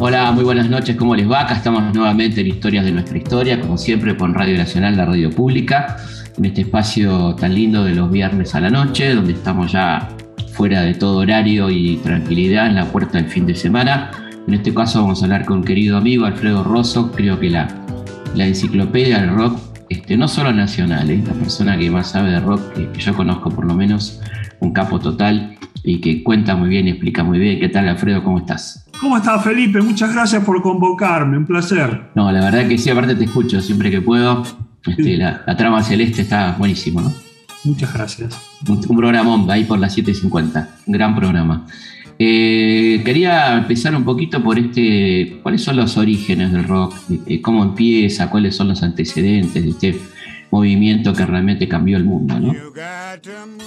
Hola, muy buenas noches, ¿cómo les va? Acá estamos nuevamente en Historias de nuestra historia, como siempre por Radio Nacional, la radio pública, en este espacio tan lindo de los viernes a la noche, donde estamos ya fuera de todo horario y tranquilidad en la puerta del fin de semana. En este caso vamos a hablar con un querido amigo Alfredo Rosso, creo que la, enciclopedia del rock, este, no solo nacional, ¿eh? la persona que más sabe de rock que yo conozco por lo menos, un capo total y que cuenta muy bien y explica muy bien. ¿Qué tal Alfredo? ¿Cómo estás? ¿Cómo estás Felipe? Muchas gracias por convocarme, un placer. No, la verdad que sí, aparte te escucho siempre que puedo. Este, la, la, trama celeste está buenísimo, ¿no? Muchas gracias. Un, un programón ahí por las 7.50, un gran programa. Eh, quería empezar un poquito por este, ¿cuáles son los orígenes del rock? Eh, ¿Cómo empieza? ¿Cuáles son los antecedentes de este movimiento que realmente cambió el mundo? ¿no?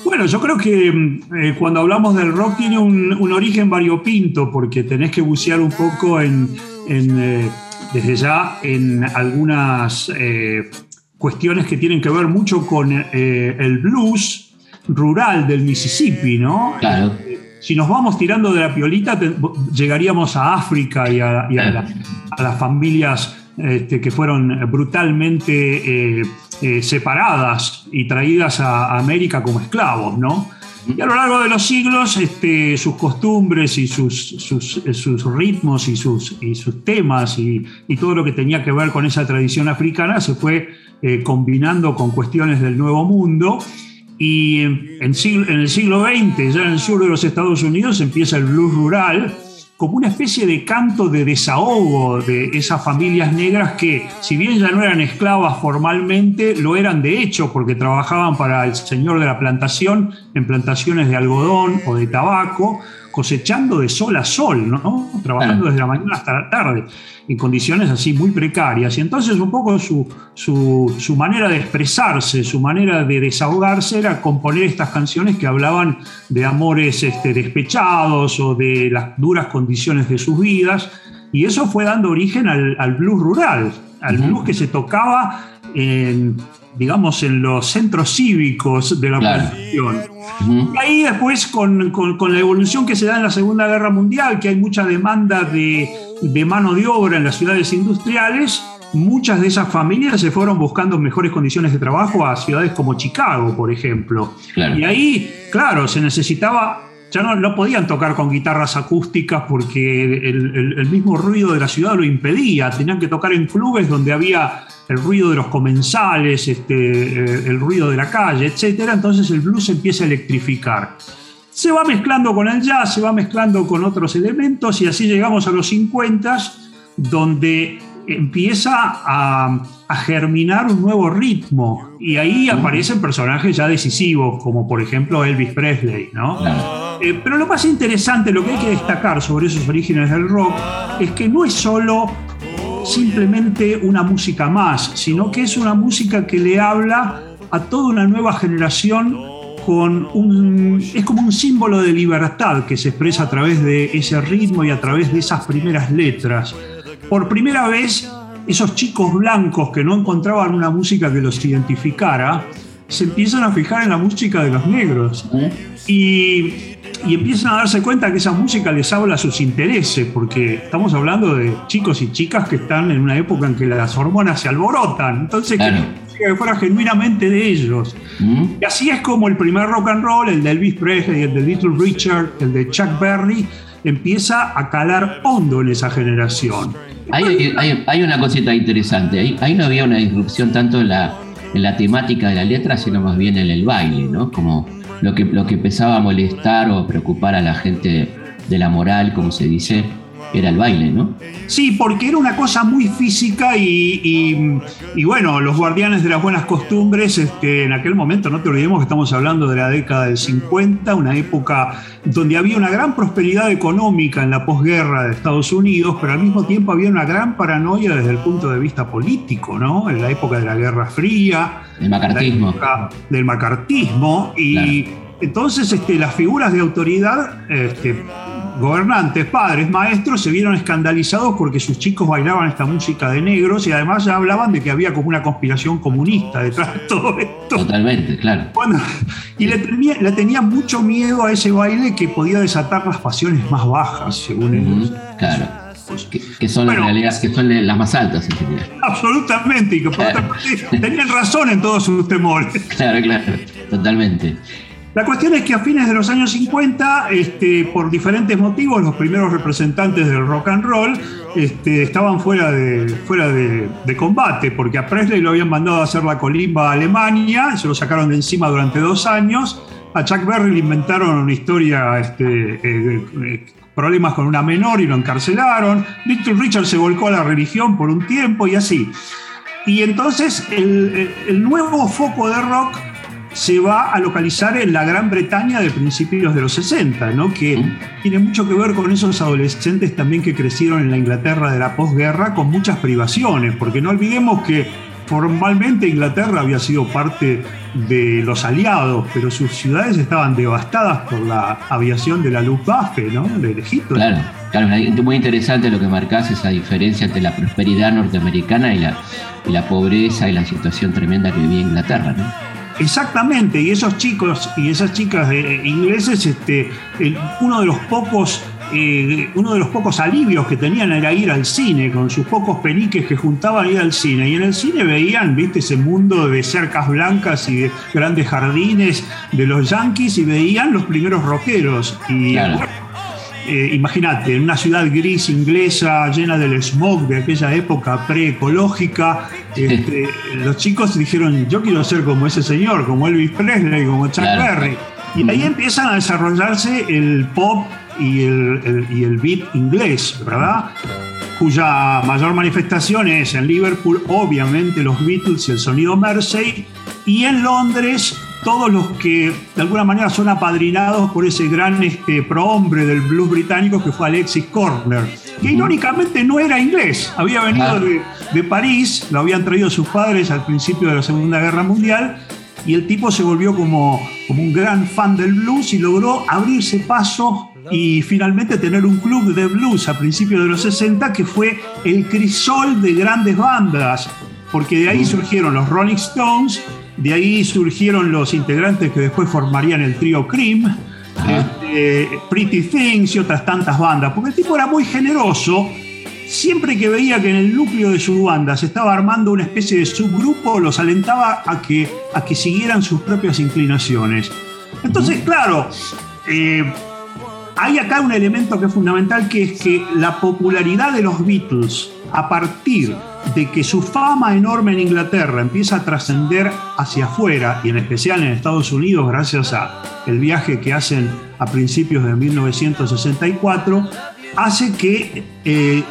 Bueno, yo creo que eh, cuando hablamos del rock tiene un, un, origen variopinto, porque tenés que bucear un poco en, en eh, desde ya en algunas eh, cuestiones que tienen que ver mucho con el blues rural del Mississippi, ¿no? Claro si nos vamos tirando de la piolita, te, llegaríamos a África y a, y a, la, a las familias este, que fueron brutalmente eh, eh, separadas y traídas a, América como esclavos, ¿no? Y a lo largo de los siglos, este, sus costumbres y sus, sus, sus ritmos y sus, y sus temas y, y, todo lo que tenía que ver con esa tradición africana se fue eh, combinando con cuestiones del Nuevo Mundo y en, siglo, en, el siglo XX, ya en el sur de los Estados Unidos, empieza el blues rural como una especie de canto de desahogo de esas familias negras que, si bien ya no eran esclavas formalmente, lo eran de hecho porque trabajaban para el señor de la plantación en plantaciones de algodón o de tabaco, cosechando de sol a sol, ¿no? Trabajando desde la mañana hasta la tarde, en condiciones así muy precarias. Y entonces un poco su, su, su, manera de expresarse, su manera de desahogarse era componer estas canciones que hablaban de amores este, despechados o de las duras condiciones de sus vidas. Y eso fue dando origen al, al blues rural, al uh -huh. blues que se tocaba en, digamos, en los centros cívicos de la Claro. población. Y ahí después, con, con, con, la evolución que se da en la Segunda Guerra Mundial, que hay mucha demanda de, de mano de obra en las ciudades industriales, muchas de esas familias se fueron buscando mejores condiciones de trabajo a ciudades como Chicago, por ejemplo. Claro. Y ahí, claro, se necesitaba ya no, podían tocar con guitarras acústicas porque el, mismo ruido de la ciudad lo impedía. Tenían que tocar en clubes donde había el ruido de los comensales, este, eh, el ruido de la calle, etc. Entonces el blues empieza a electrificar. Se va mezclando con el jazz, se va mezclando con otros elementos y así llegamos a los 50, donde empieza a, a, germinar un nuevo ritmo y ahí aparecen personajes ya decisivos como por ejemplo Elvis Presley, ¿no? Claro. Eh, pero lo más interesante, lo que hay que destacar sobre esos orígenes del rock es que no es solo simplemente una música más, sino que es una música que le habla a toda una nueva generación con un, es como un símbolo de libertad que se expresa a través de ese ritmo y a través de esas primeras letras. Por primera vez, esos chicos blancos que no encontraban una música que los identificara, se empiezan a fijar en la música de los negros. Y, y, empiezan a darse cuenta que esa música les habla a sus intereses, porque estamos hablando de chicos y chicas que están en una época en que las hormonas se alborotan. Entonces, claro. que fuera genuinamente de ellos. Mm. Y así es como el primer rock and roll, el de Elvis Presley, el de Little Richard, el de Chuck Berry, empieza a calar hondo en esa generación. Hay, hay, hay una cosita interesante, ahí, ahí no había una disrupción tanto en la, en la temática de la letra, sino más bien en el baile, ¿no? Como lo que, lo que empezaba a molestar o preocupar a la gente de la moral, como se dice, era el baile, ¿no? Sí, porque era una cosa muy física y, y, y, bueno, los guardianes de las buenas costumbres, este, en aquel momento, no te olvidemos que estamos hablando de la década del 50, una época donde había una gran prosperidad económica en la posguerra de Estados Unidos, pero al mismo tiempo había una gran paranoia desde el punto de vista político, ¿no? En la época de la Guerra Fría. El macartismo. del macartismo y... Claro. Entonces, este, las figuras de autoridad este, gobernantes, padres, maestros se vieron escandalizados porque sus chicos bailaban esta música de negros y además ya hablaban de que había como una conspiración comunista detrás de todo esto. Totalmente, claro. y le tenía, le tenía, mucho miedo a ese baile que podía desatar las pasiones más bajas, según ellos. Claro. Que, son las realidades, que son las más altas en general. Absolutamente, y que por otra parte tenían razón en todos sus temores. Claro, claro, totalmente. La cuestión es que a fines de los años 50, este, por diferentes motivos, los primeros representantes del rock and roll este, estaban fuera, de, fuera de, combate, porque a Presley lo habían mandado a hacer la colimba a Alemania, se lo sacaron de encima durante dos años. A Chuck Berry le inventaron una historia, este, eh, eh, problemas con una menor y lo encarcelaron. Victor Richard se volcó a la religión por un tiempo y así. Y entonces el nuevo foco de rock se va a localizar en la Gran Bretaña de principios de los 60, ¿no? que tiene mucho que ver con esos adolescentes también que crecieron en la Inglaterra de la posguerra con muchas privaciones, porque no olvidemos que formalmente Inglaterra había sido parte de los aliados, pero sus ciudades estaban devastadas por la aviación de la Luftwaffe, ¿no? Del Egipto. Claro, claro, muy interesante lo que marcás, esa diferencia entre la prosperidad norteamericana y la, y la pobreza y la situación tremenda que vivía Inglaterra, ¿no? Exactamente, y esos chicos y esas chicas ingleses, este, uno de los pocos eh, uno de los pocos alivios que tenían era ir al cine, con sus pocos peniques que juntaban ir al cine. Y en el cine veían, viste, ese mundo de cercas blancas y de grandes jardines de los yankees y veían los primeros rockeros. Y eh, imagínate, en una ciudad gris inglesa llena del smog de aquella época preecológica, este, los chicos dijeron, yo quiero ser como ese señor, como Elvis Presley, como Chuck Berry. Y ahí empiezan a desarrollarse el pop y el, y el beat inglés, ¿verdad? Cuya mayor manifestación es en Liverpool, obviamente los Beatles y el sonido Mersey, y en Londres todos los que de alguna manera son apadrinados por ese gran este, prohombre del blues británico que fue Alexis Corner, que irónicamente no era inglés, había venido de, París, lo habían traído sus padres al principio de la Segunda Guerra Mundial, y el tipo se volvió como, como un gran fan del blues y logró abrirse paso y finalmente tener un club de blues a principios de los 60 que fue el crisol de grandes bandas, porque de ahí surgieron los Rolling Stones, de ahí surgieron los integrantes que después formarían el trío Cream, este, Pretty Things y otras tantas bandas, porque el tipo era muy generoso. Siempre que veía que en el núcleo de su banda se estaba armando una especie de subgrupo, los alentaba a que, a que siguieran sus propias inclinaciones. Entonces, claro, eh, hay acá un elemento que es fundamental, que es que la popularidad de los Beatles a partir de que su fama enorme en Inglaterra empieza a trascender hacia afuera y en especial en Estados Unidos gracias a el viaje que hacen a principios de 1964 hace que eh,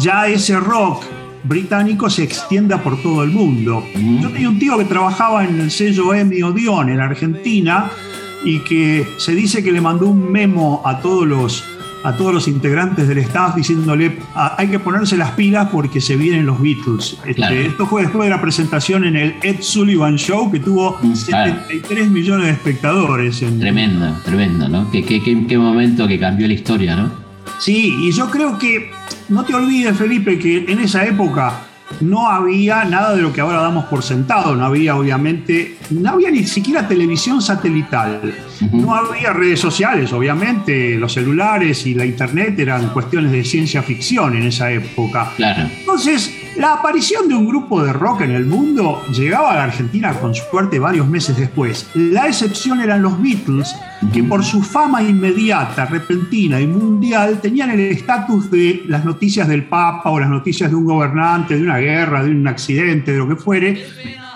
ya ese rock británico se extienda por todo el mundo. Yo tenía un tío que trabajaba en el sello Emmy Odeon en Argentina y que se dice que le mandó un memo a todos los a todos los integrantes del staff diciéndole ah, hay que ponerse las pilas porque se vienen los Beatles. Este, esto fue después de la presentación en el Ed Sullivan Show que tuvo 73 mm, millones de espectadores. Tremendo, tremendo, ¿no? Qué, qué, qué, momento que cambió la historia, ¿no? Sí, y yo creo que, no te olvides Felipe, que en esa época no había nada de lo que ahora damos por sentado, no había obviamente, no había ni siquiera televisión satelital, no había redes sociales, obviamente, los celulares y la internet eran cuestiones de ciencia ficción en esa época. Claro. Entonces, la aparición de un grupo de rock en el mundo llegaba a la Argentina con suerte varios meses después. La excepción eran los Beatles, que por su fama inmediata, repentina y mundial tenían el estatus de las noticias del Papa o las noticias de un gobernante, de una guerra, de un accidente, de lo que fuere,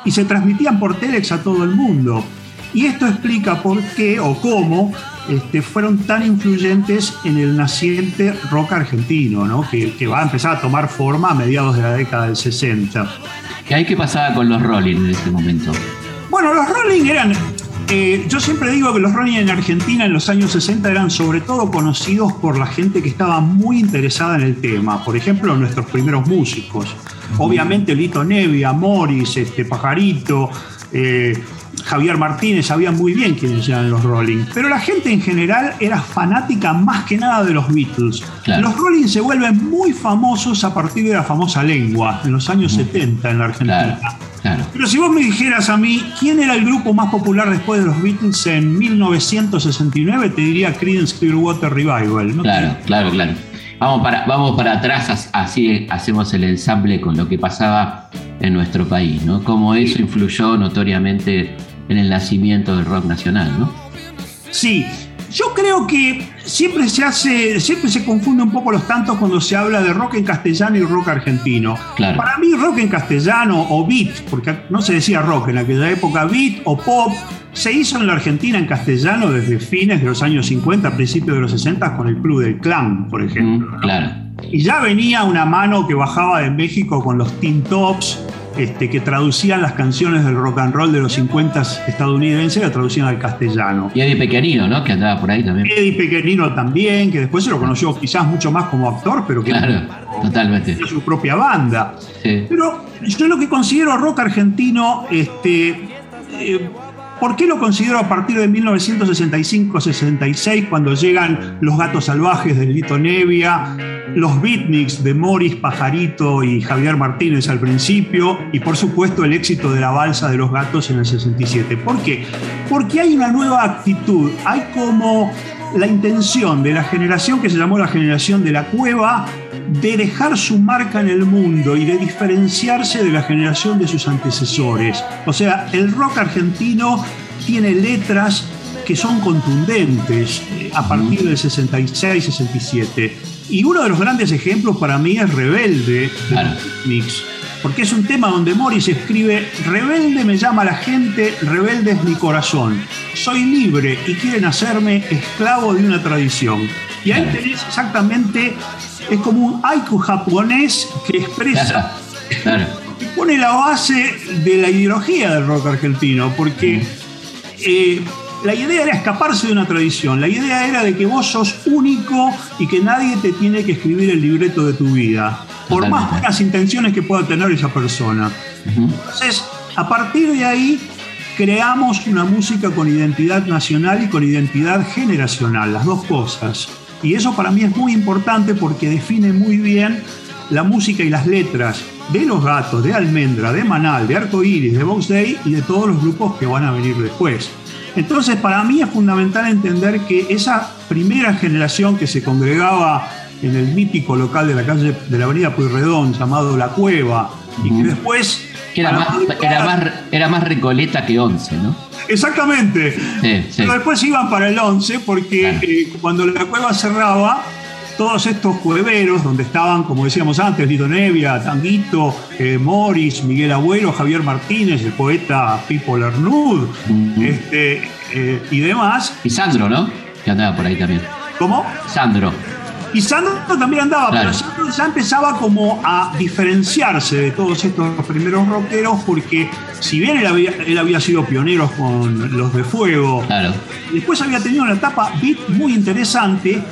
y se transmitían por Telex a todo el mundo. Y esto explica por qué o cómo este, fueron tan influyentes en el naciente rock argentino, que, que, va a empezar a tomar forma a mediados de la década del 60. ¿Qué hay que pasar con los Rolling en este momento? Bueno, los Rolling eran eh, yo siempre digo que los Rolling en Argentina en los años 60 eran sobre todo conocidos por la gente que estaba muy interesada en el tema. Por ejemplo, nuestros primeros músicos. Obviamente Lito Nevia, Morris, este, Pajarito, eh, Javier Martínez sabían muy bien quiénes eran los Rolling, pero la gente en general era fanática más que nada de los Beatles. Los Rolling se vuelven muy famosos a partir de la famosa lengua, en los años 70 en la Argentina. Pero si vos me dijeras a mí quién era el grupo más popular después de los Beatles en 1969, te diría Creedence Clearwater Revival. Claro, claro, claro. Vamos para, vamos para atrás, así hacemos el ensamble con lo que pasaba en nuestro país, ¿no? Cómo eso influyó notoriamente en el nacimiento del rock nacional, ¿no? Sí, yo creo que siempre se hace, siempre se confunde un poco los tantos cuando se habla de rock en castellano y rock argentino. Para mí rock en castellano o beat, porque no se decía rock en aquella época, beat o pop, se hizo en la Argentina en castellano desde fines de los años 50, principios de los 60 con el Club del Clan, por ejemplo. Mm, claro. Y ya venía una mano que bajaba de México con los Teen Tops, este, que traducían las canciones del rock and roll de los 50 estadounidenses, la traducían al castellano. Y Eddie Pequeñino, ¿no? Que andaba por ahí también. Eddie Pequeñino también, que después se lo conoció quizás mucho más como actor, pero que claro, totalmente. su propia banda. Pero yo lo que considero rock argentino, este, eh, ¿Por qué lo considero a partir de 1965-66, cuando llegan Los Gatos Salvajes de Lito Nevia, los beatniks de Morris, Pajarito y Javier Martínez al principio, y por supuesto el éxito de la balsa de los gatos en el 67? ¿Por qué? Porque hay una nueva actitud, hay como la intención de la generación que se llamó la generación de la cueva de dejar su marca en el mundo y de diferenciarse de la generación de sus antecesores. O sea, el rock argentino tiene letras que son contundentes eh, a partir del 66-67. Y uno de los grandes ejemplos para mí es Rebelde de Mix, porque es un tema donde Morris escribe, Rebelde me llama la gente, rebelde es mi corazón. Soy libre y quieren hacerme esclavo de una tradición. Y ahí tenés exactamente es como un haiku japonés que expresa, que pone la base de la ideología del rock argentino, porque eh, la idea era escaparse de una tradición, la idea era de que vos sos único y que nadie te tiene que escribir el libreto de tu vida, por más buenas intenciones que pueda tener esa persona. Entonces, a partir de ahí creamos una música con identidad nacional y con identidad generacional, las dos cosas. Y eso para mí es muy importante porque define muy bien la música y las letras de Los Gatos, de Almendra, de Manal, de Arco Iris, de Box Day y de todos los grupos que van a venir después. Entonces, para mí es fundamental entender que esa primera generación que se congregaba en el mítico local de la calle de la avenida Puyredón llamado La Cueva y que después era más, era, más, era más Recoleta que Once, ¿no? Exactamente. Pero después iban para el 11 porque eh, cuando la cueva cerraba, todos estos cueveros, donde estaban, como decíamos antes, Lito Nevia, Tanguito, eh, Morris, Miguel Abuelo, Javier Martínez, el poeta Pipo Lernud, este, eh, y demás. Y Sandro, ¿no? Que andaba por ahí también. ¿Cómo? Sandro. Y Sandro también andaba, pero Sandro ya empezaba como a diferenciarse de todos estos primeros rockeros porque si bien él había, sido pionero con los de Fuego, después había tenido una etapa beat muy interesante,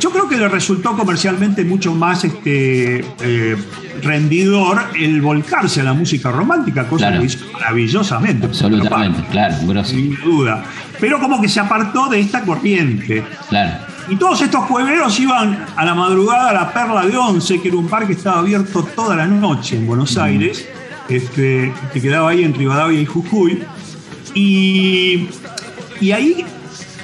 yo creo que le resultó comercialmente mucho más este, eh, rendidor el volcarse a la música romántica, cosa que hizo maravillosamente. Absolutamente, claro, Sin duda. Pero como que se apartó de esta corriente. Claro. Y todos estos jueveros iban a la madrugada a la Perla de Once, que era un bar que estaba abierto toda la noche en Buenos Aires, este, que quedaba ahí en Rivadavia y Jujuy. Y, y ahí,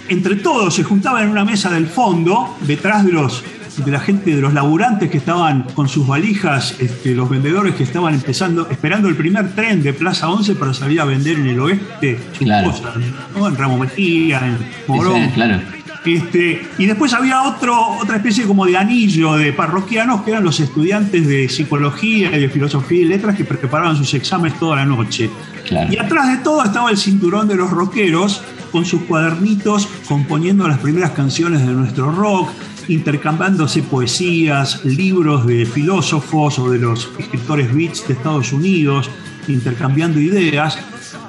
entre todos, se juntaban en una mesa del fondo, detrás de los de la gente, de los laburantes que estaban con sus valijas, este, los vendedores que estaban empezando, esperando el primer tren de Plaza 11 para salir a vender en el oeste sus cosas, en Ramo Mejía, en Morón. claro. Este, y después había otro, otra especie como de anillo de parroquianos que eran los estudiantes de psicología y de filosofía y letras que preparaban sus exámenes toda la noche. Y atrás de todo estaba el cinturón de los rockeros con sus cuadernitos componiendo las primeras canciones de nuestro rock, intercambiándose poesías, libros de filósofos o de los escritores beats de Estados Unidos, intercambiando ideas.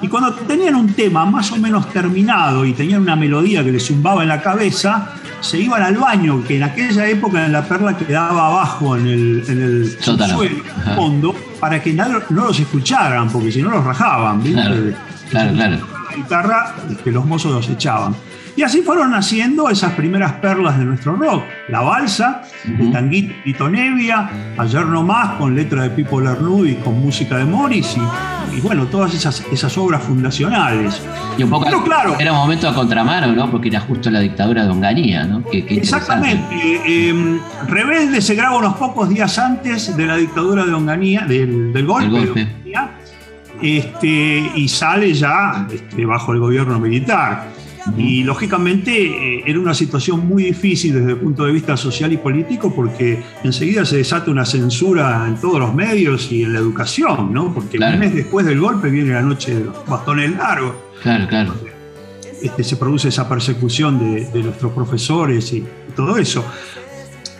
Y cuando tenían un tema más o menos terminado y tenían una melodía que les zumbaba en la cabeza, se iban al baño, que en aquella época en la perla quedaba abajo en el, en el suelo, fondo, para que no, los escucharan, porque si no los rajaban. Claro, claro, claro. Guitarra, que los mozos los echaban. Y así fueron naciendo esas primeras perlas de nuestro rock. La balsa, el tanguito Tito Nevia, Ayer no más con letra de Pipo Lernud y con música de Morris y, bueno, todas esas, esas obras fundacionales. Y un poco Pero, claro, era un momento a contramano, ¿no? Porque era justo la dictadura de Onganía, ¿no? exactamente. Eh, Rebelde se graba unos pocos días antes de la dictadura de Onganía, del, del golpe. Este, y sale ya este, bajo el gobierno militar. Y lógicamente eh, era una situación muy difícil desde el punto de vista social y político porque enseguida se desata una censura en todos los medios y en la educación, ¿no? Porque un mes después del golpe viene la noche de los bastones largos. Claro, claro. Este, se produce esa persecución de, nuestros profesores y todo eso.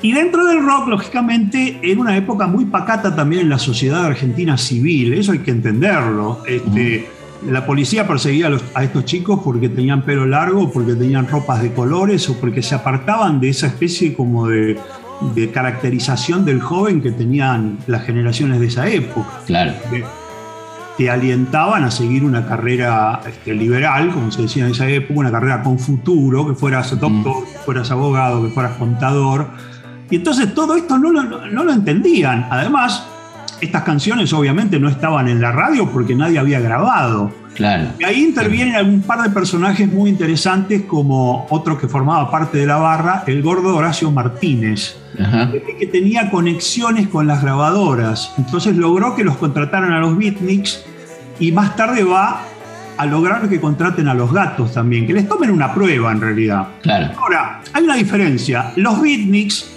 Y dentro del rock, lógicamente, era una época muy pacata también en la sociedad argentina civil, eso hay que entenderlo. Este, la policía perseguía a, estos chicos porque tenían pelo largo, porque tenían ropas de colores o porque se apartaban de esa especie como de, caracterización del joven que tenían las generaciones de esa época. Claro. te alientaban a seguir una carrera este, liberal, como se decía en esa época, una carrera con futuro, que fueras mm. doctor, que fueras abogado, que fueras contador. Y entonces todo esto no no lo entendían. Además, estas canciones obviamente no estaban en la radio porque nadie había grabado. Claro. Y ahí intervienen un par de personajes muy interesantes, como otro que formaba parte de la barra, el gordo Horacio Martínez, que tenía conexiones con las grabadoras. Entonces logró que los contrataran a los beatniks y más tarde va a lograr que contraten a los gatos también, que les tomen una prueba en realidad. Claro. Ahora, hay una diferencia. Los beatniks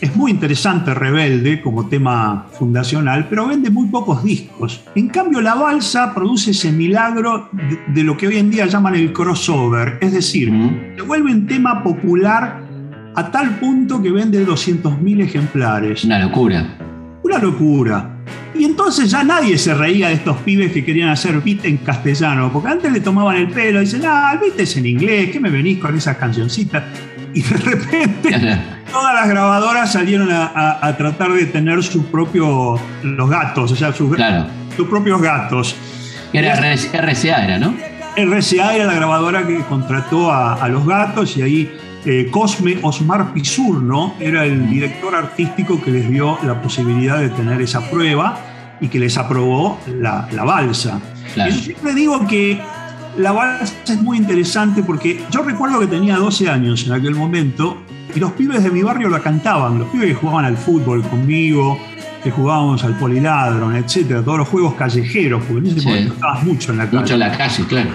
es muy interesante Rebelde como tema fundacional, pero vende muy pocos discos. En cambio, la balsa produce ese milagro de, lo que hoy en día llaman el crossover, es decir, se vuelve un tema popular a tal punto que vende 200.000 ejemplares. Una locura. Una locura. Y entonces ya nadie se reía de estos pibes que querían hacer beat en castellano, porque antes le tomaban el pelo y dicen, ah, el beat es en inglés, ¿qué me venís con esas cancioncitas? Y de repente todas las grabadoras salieron a, tratar de tener sus propios, los gatos, o sea, sus, propios gatos. Era RCA, era, ¿no? RCA era la grabadora que contrató a, los gatos y ahí eh, Cosme Osmar Pisurno era el director artístico que les dio la posibilidad de tener esa prueba y que les aprobó la, balsa. yo siempre digo que la balsa es muy interesante porque yo recuerdo que tenía 12 años en aquel momento y los pibes de mi barrio la cantaban, los pibes que jugaban al fútbol conmigo, que jugábamos al poliladron, etcétera, todos los juegos callejeros, porque en ese momento estabas mucho en la calle. Mucho en la calle, claro.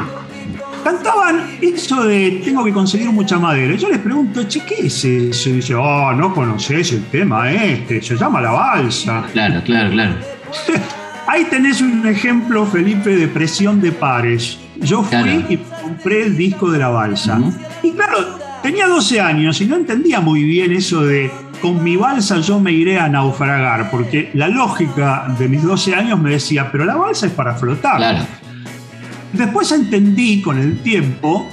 Cantaban eso de tengo que conseguir mucha madera. Yo les pregunto, che, ¿qué es eso? Y dice, oh, no conoces el tema este, se llama la balsa. Claro, claro, claro. Ahí tenés un ejemplo, Felipe, de presión de pares. Yo fui y compré el disco de la balsa. Y claro, tenía 12 años y no entendía muy bien eso de con mi balsa yo me iré a naufragar, porque la lógica de mis 12 años me decía, pero la balsa es para flotar. Después entendí con el tiempo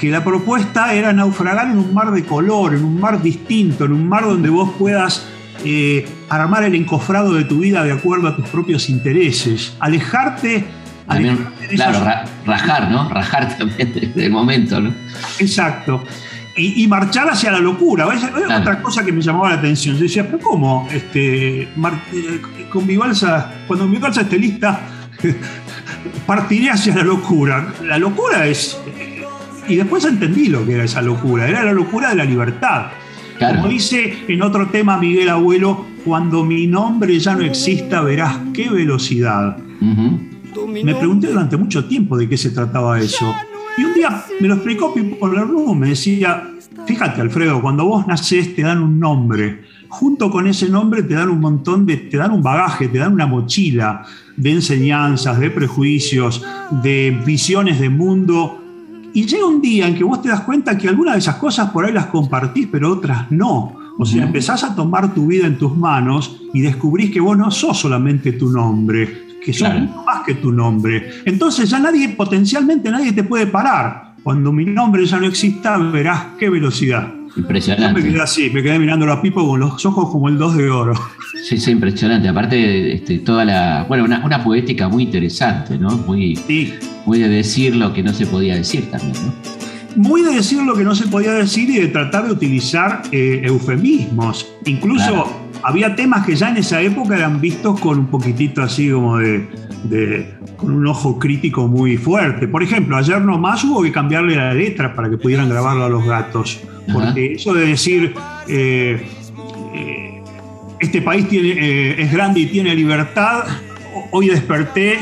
que la propuesta era naufragar en un mar de color, en un mar distinto, en un mar donde vos puedas eh, armar el encofrado de tu vida de acuerdo a tus propios intereses, alejarte claro, rajar, ¿no? Rajar también del momento, ¿no? Exacto. Y, marchar hacia la locura. Otra cosa que me llamaba la atención. Yo decía, pero ¿cómo? Este, eh, con mi balsa, cuando mi balsa esté lista, partiré hacia la locura. La locura es. Eh, y después entendí lo que era esa locura. Era la locura de la libertad. Como dice en otro tema Miguel Abuelo, cuando mi nombre ya no exista, verás qué velocidad. Me pregunté durante mucho tiempo de qué se trataba eso. Y un día me lo explicó Pipo Lernu, me decía, fíjate Alfredo, cuando vos nacés te dan un nombre, junto con ese nombre te dan un montón de, te dan un bagaje, te dan una mochila de enseñanzas, de prejuicios, de visiones de mundo. Y llega un día en que vos te das cuenta que algunas de esas cosas por ahí las compartís, pero otras no. O sea, empezás a tomar tu vida en tus manos y descubrís que vos no sos solamente tu nombre, que son más que tu nombre. Entonces ya nadie, potencialmente nadie te puede parar. Cuando mi nombre ya no exista, verás qué velocidad. Impresionante. Yo me quedé así, me quedé mirando a Pipo con los ojos como el 2 de oro. Sí, sí, impresionante. Aparte, este, toda la. Bueno, una, poética muy interesante, ¿no? Muy, muy de decir lo que no se podía decir también, ¿no? Muy de decir lo que no se podía decir y de tratar de utilizar eh, eufemismos. Incluso había temas que ya en esa época eran vistos con un poquitito así como de, con un ojo crítico muy fuerte. Por ejemplo, ayer nomás hubo que cambiarle la letra para que pudieran grabarlo a los gatos. Porque eso de decir eh, eh, este país tiene, eh, es grande y tiene libertad, hoy desperté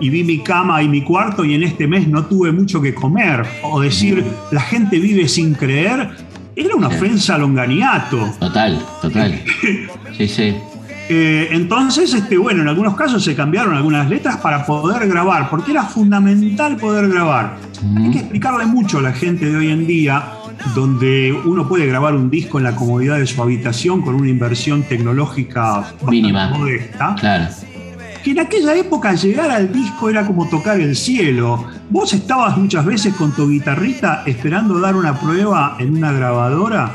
y vi mi cama y mi cuarto y en este mes no tuve mucho que comer. O decir, la gente vive sin creer, era una ofensa a Longaniato. Total, total. Sí, sí. Eh, entonces, este, bueno, en algunos casos se cambiaron algunas letras para poder grabar, porque era fundamental poder grabar. Hay que explicarle mucho a la gente de hoy en día, donde uno puede grabar un disco en la comodidad de su habitación con una inversión tecnológica mínima, modesta. Claro. Que en aquella época llegar al disco era como tocar el cielo. Vos estabas muchas veces con tu guitarrita esperando dar una prueba en una grabadora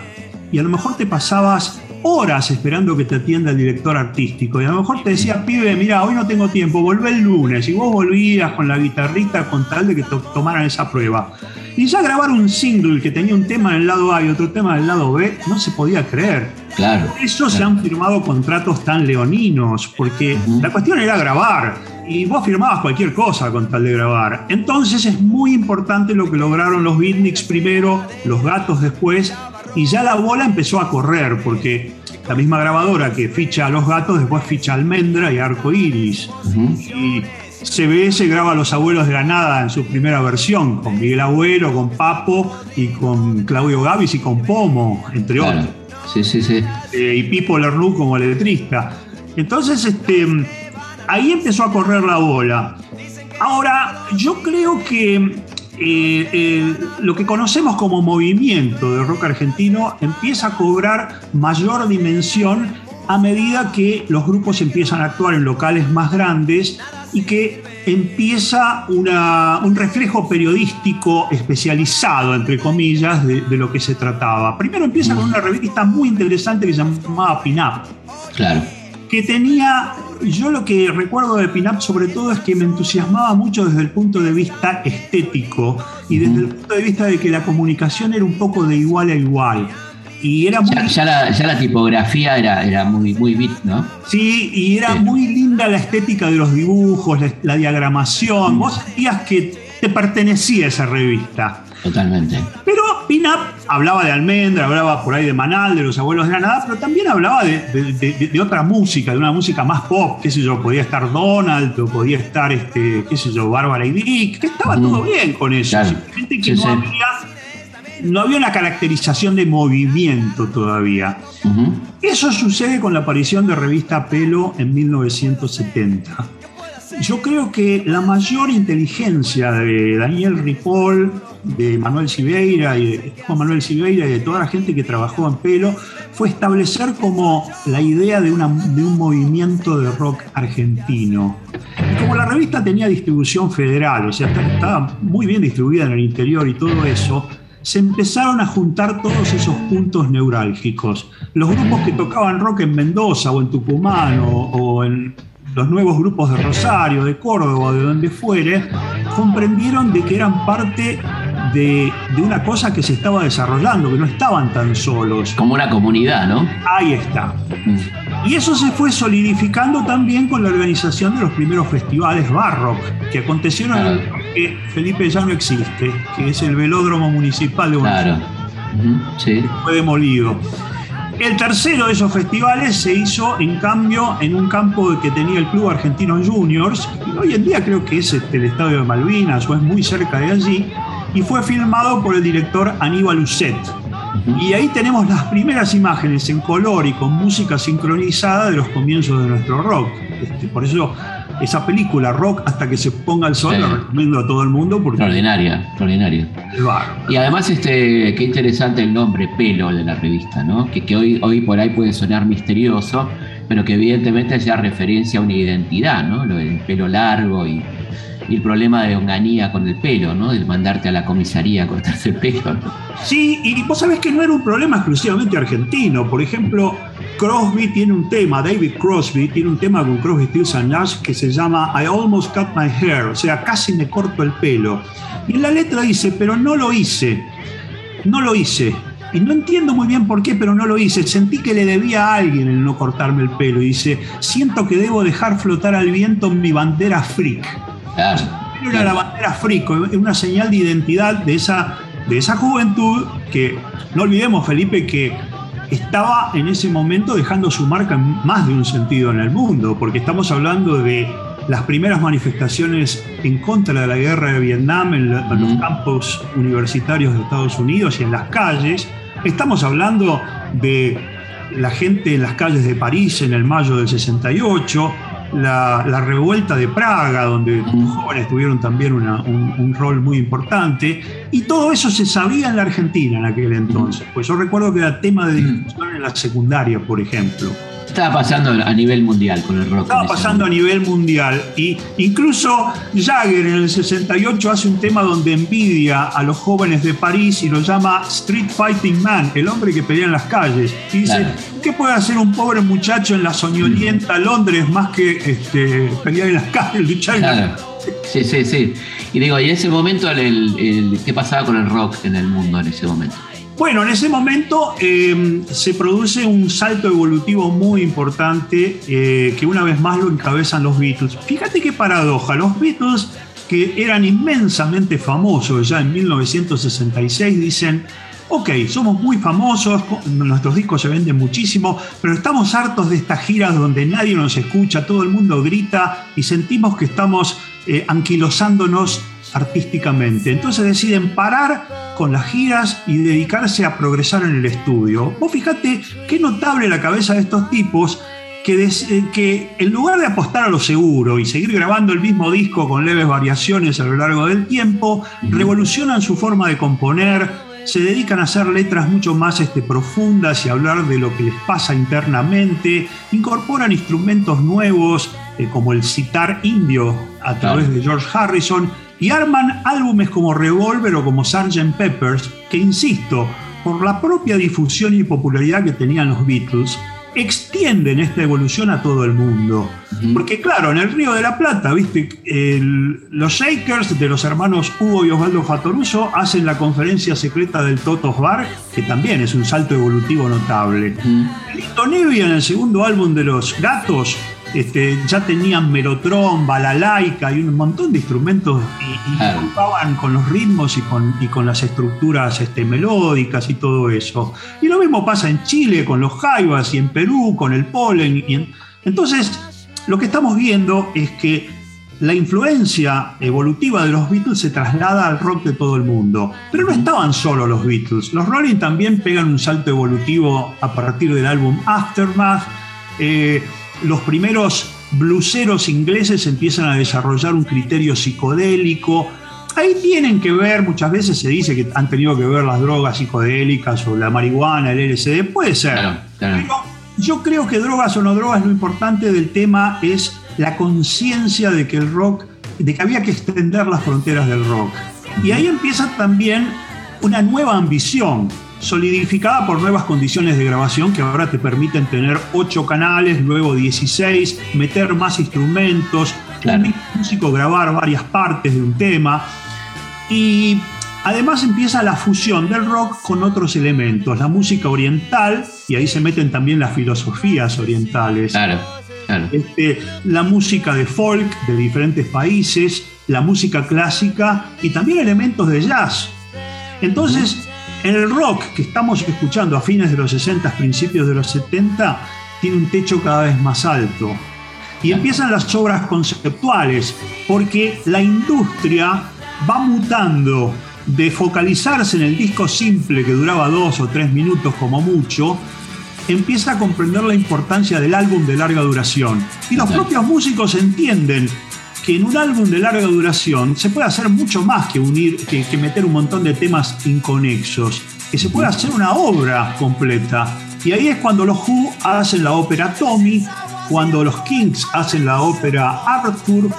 y a lo mejor te pasabas horas esperando que te atienda el director artístico. Y a lo mejor te decía, pibe, mira, hoy no tengo tiempo, volvé el lunes. Y vos volvías con la guitarrita con tal de que tomaran esa prueba. Y ya grabar un single que tenía un tema en el lado A y otro tema en el lado B, no se podía creer. Claro. Por eso se han firmado contratos tan leoninos, porque la cuestión era grabar. Y vos firmabas cualquier cosa con tal de grabar. Entonces es muy importante lo que lograron los beatniks primero, los gatos después, y ya la bola empezó a correr, porque la misma grabadora que ficha a los gatos después ficha Almendra y Arco Iris. Y CBS graba a Los Abuelos de la Nada en su primera versión, con Miguel Abuelo, con Papo y con Claudio Gavis y con Pomo, entre otros. Sí, sí, sí. Eh, y Pipo Lerlú como letrista. Entonces, este, ahí empezó a correr la bola. Ahora, yo creo que eh, lo que conocemos como movimiento de rock argentino empieza a cobrar mayor dimensión a medida que los grupos empiezan a actuar en locales más grandes y que empieza un reflejo periodístico especializado, entre comillas, de, de, lo que se trataba. Primero empieza con una revista muy interesante que se llamaba Pinap. Claro que tenía, yo lo que recuerdo de Pinup sobre todo es que me entusiasmaba mucho desde el punto de vista estético y desde el punto de vista de que la comunicación era un poco de igual a igual. Y era muy... ya, la, tipografía era, era muy, muy bit, ¿no? Sí, y era muy linda la estética de los dibujos, la, diagramación. Vos sentías que te pertenecía esa revista. Totalmente. Pero Pinup hablaba de Almendra, hablaba por ahí de Manal, de los abuelos de Granada, pero también hablaba de, otra música, de una música más pop, qué sé yo, podía estar Donald, o podía estar, este, qué sé yo, Bárbara y Dick, que estaba todo bien con eso. Simplemente que no, Había, no había una caracterización de movimiento todavía. Eso sucede con la aparición de revista Pelo en 1970 yo creo que la mayor inteligencia de Daniel Ripoll, de Manuel Siveira y de Juan Manuel Siveira y de toda la gente que trabajó en pelo fue establecer como la idea de, de un movimiento de rock argentino. Y como la revista tenía distribución federal, o sea, estaba muy bien distribuida en el interior y todo eso, se empezaron a juntar todos esos puntos neurálgicos. Los grupos que tocaban rock en Mendoza o en Tucumán o en los nuevos grupos de Rosario, de Córdoba, de donde fuere, comprendieron de que eran parte de, una cosa que se estaba desarrollando, que no estaban tan solos. Como una comunidad, ¿no? Ahí está. Mm. Y eso se fue solidificando también con la organización de los primeros festivales Barrock, que acontecieron en el que Felipe ya no existe, que es el velódromo municipal de Buenos Aires. Claro. sí. Fue demolido. El tercero de esos festivales se hizo, en cambio, en un campo que tenía el Club Argentino Juniors, y hoy en día creo que es este, el Estadio de Malvinas o es muy cerca de allí, y fue filmado por el director Aníbal Uset. Y ahí tenemos las primeras imágenes en color y con música sincronizada de los comienzos de nuestro rock. Este, por eso esa película, Rock hasta que se ponga el sol, la recomiendo a todo el mundo. Porque extraordinaria, extraordinaria. Y además, este, qué interesante el nombre Pelo de la revista, ¿no? Que, que hoy, hoy por ahí puede sonar misterioso, pero que evidentemente hacía referencia a una identidad, ¿no? Lo del pelo largo y, y el problema de onganía con el pelo, ¿no? De mandarte a la comisaría a cortarte el pelo. Sí, y vos sabés que no era un problema exclusivamente argentino. Por ejemplo, Crosby tiene un tema, David Crosby tiene un tema con Crosby, Stills and Nash que se llama I Almost Cut My Hair, o sea, casi me corto el pelo. Y en la letra dice, pero no lo hice, no lo hice. Y no entiendo muy bien por qué, pero no lo hice. Sentí que le debía a alguien el no cortarme el pelo. Y dice, siento que debo dejar flotar al viento mi bandera freak. Claro. Era la bandera freak, una señal de identidad de esa, de esa juventud que, no olvidemos, Felipe, que estaba en ese momento dejando su marca en más de un sentido en el mundo, porque estamos hablando de las primeras manifestaciones en contra de la guerra de Vietnam en, los campos universitarios de Estados Unidos y en las calles. Estamos hablando de la gente en las calles de París en el mayo del 68, la, revuelta de Praga, donde los jóvenes tuvieron también un, rol muy importante, y todo eso se sabía en la Argentina en aquel entonces. Pues yo recuerdo que era tema de discusión en la secundaria, por ejemplo. Estaba pasando a nivel mundial con el rock. Estaba pasando a nivel mundial. Y incluso Jagger en el 68 hace un tema donde envidia a los jóvenes de París y lo llama Street Fighting Man, el hombre que pelea en las calles. Y dice, ¿qué puede hacer un pobre muchacho en la soñolienta Londres más que este, pelear en las calles, luchar en las Sí, sí, sí. Y digo, y en ese momento, ¿qué pasaba con el rock en el mundo en ese momento? Bueno, en ese momento eh, se produce un salto evolutivo muy importante eh, que una vez más lo encabezan los Beatles. Fíjate qué paradoja, los Beatles que eran inmensamente famosos ya en 1966 dicen, ok, somos muy famosos, nuestros discos se venden muchísimo, pero estamos hartos de estas giras donde nadie nos escucha, todo el mundo grita y sentimos que estamos eh, anquilosándonos artísticamente. Entonces deciden parar con las giras y dedicarse a progresar en el estudio. Vos fíjate qué notable la cabeza de estos tipos que, eh, que, en lugar de apostar a lo seguro y seguir grabando el mismo disco con leves variaciones a lo largo del tiempo, revolucionan su forma de componer, se dedican a hacer letras mucho más este, profundas y hablar de lo que les pasa internamente, incorporan instrumentos nuevos eh, como el citar indio a través de George Harrison y arman álbumes como Revolver o como Sgt. Peppers, que insisto, por la propia difusión y popularidad que tenían los Beatles, extienden esta evolución a todo el mundo. Porque claro, en el Río de la Plata, ¿viste? los Shakers de los hermanos Hugo y Osvaldo Fatoruso hacen la conferencia secreta del Totos Bar, que también es un salto evolutivo notable. Lito Nevia en el segundo álbum de los Gatos este, ya tenían melotron, balalaika y un montón de instrumentos y, y con los ritmos y con, y con las estructuras este, melódicas y todo eso. Y lo mismo pasa en Chile con los jaivas y en Perú con el polen. Y entonces, lo que estamos viendo es que la influencia evolutiva de los Beatles se traslada al rock de todo el mundo. Pero no estaban solo los Beatles. Los Rolling también pegan un salto evolutivo a partir del álbum Aftermath. Eh, los primeros bluseros ingleses empiezan a desarrollar un criterio psicodélico. Ahí tienen que ver, muchas veces se dice que han tenido que ver las drogas psicodélicas o la marihuana, el LSD, puede ser. Pero yo creo que drogas o no drogas, lo importante del tema es la conciencia de que el rock, de que había que extender las fronteras del rock. Y ahí empieza también una nueva ambición solidificada por nuevas condiciones de grabación que ahora te permiten tener 8 canales, luego 16, meter más instrumentos, un músico grabar varias partes de un tema. Y además empieza la fusión del rock con otros elementos, la música oriental, y ahí se meten también las filosofías orientales. Este, la música de folk de diferentes países, la música clásica y también elementos de jazz. Entonces, en el rock que estamos escuchando a fines de los 60, principios de los 70, tiene un techo cada vez más alto. Y empiezan las obras conceptuales, porque la industria va mutando de focalizarse en el disco simple que duraba dos o tres minutos como mucho, empieza a comprender la importancia del álbum de larga duración. Y los propios músicos entienden que en un álbum de larga duración se puede hacer mucho más que unir, que, meter un montón de temas inconexos, que se puede hacer una obra completa. Y ahí es cuando los Who hacen la ópera Tommy, cuando los Kings hacen la ópera Arthur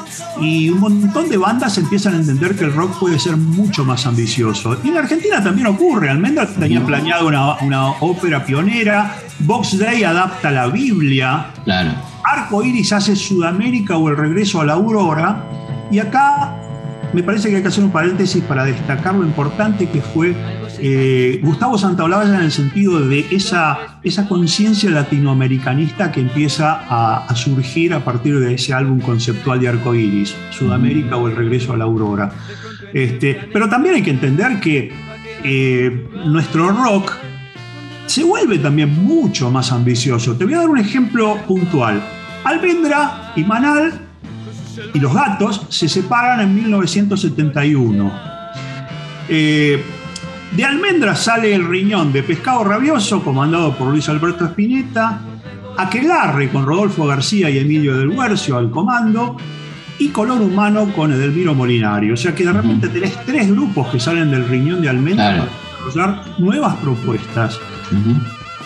y un montón de bandas empiezan a entender que el rock puede ser mucho más ambicioso. Y en Argentina también ocurre, Almendra tenía planeado una, una ópera pionera, Box Day adapta la Biblia, Claro. Arco Iris hace Sudamérica o el regreso a la Aurora. Y acá me parece que hay que hacer un paréntesis para destacar lo importante que fue eh, Gustavo Santaolalla en el sentido de esa, esa conciencia latinoamericanista que empieza a, surgir a partir de ese álbum conceptual de Arco Iris, Sudamérica o el regreso a la Aurora. Este, pero también hay que entender que eh, nuestro rock se vuelve también mucho más ambicioso. Te voy a dar un ejemplo puntual. Almendra y Manal y los gatos se separan en 1971. Eh, de Almendra sale el riñón de pescado rabioso, comandado por Luis Alberto Spinetta, Aquelarre con Rodolfo García y Emilio del Huercio al comando, y Color Humano con Edelmiro Molinari. O sea que de repente tenés tres grupos que salen del riñón de Almendra Claro. para desarrollar nuevas propuestas.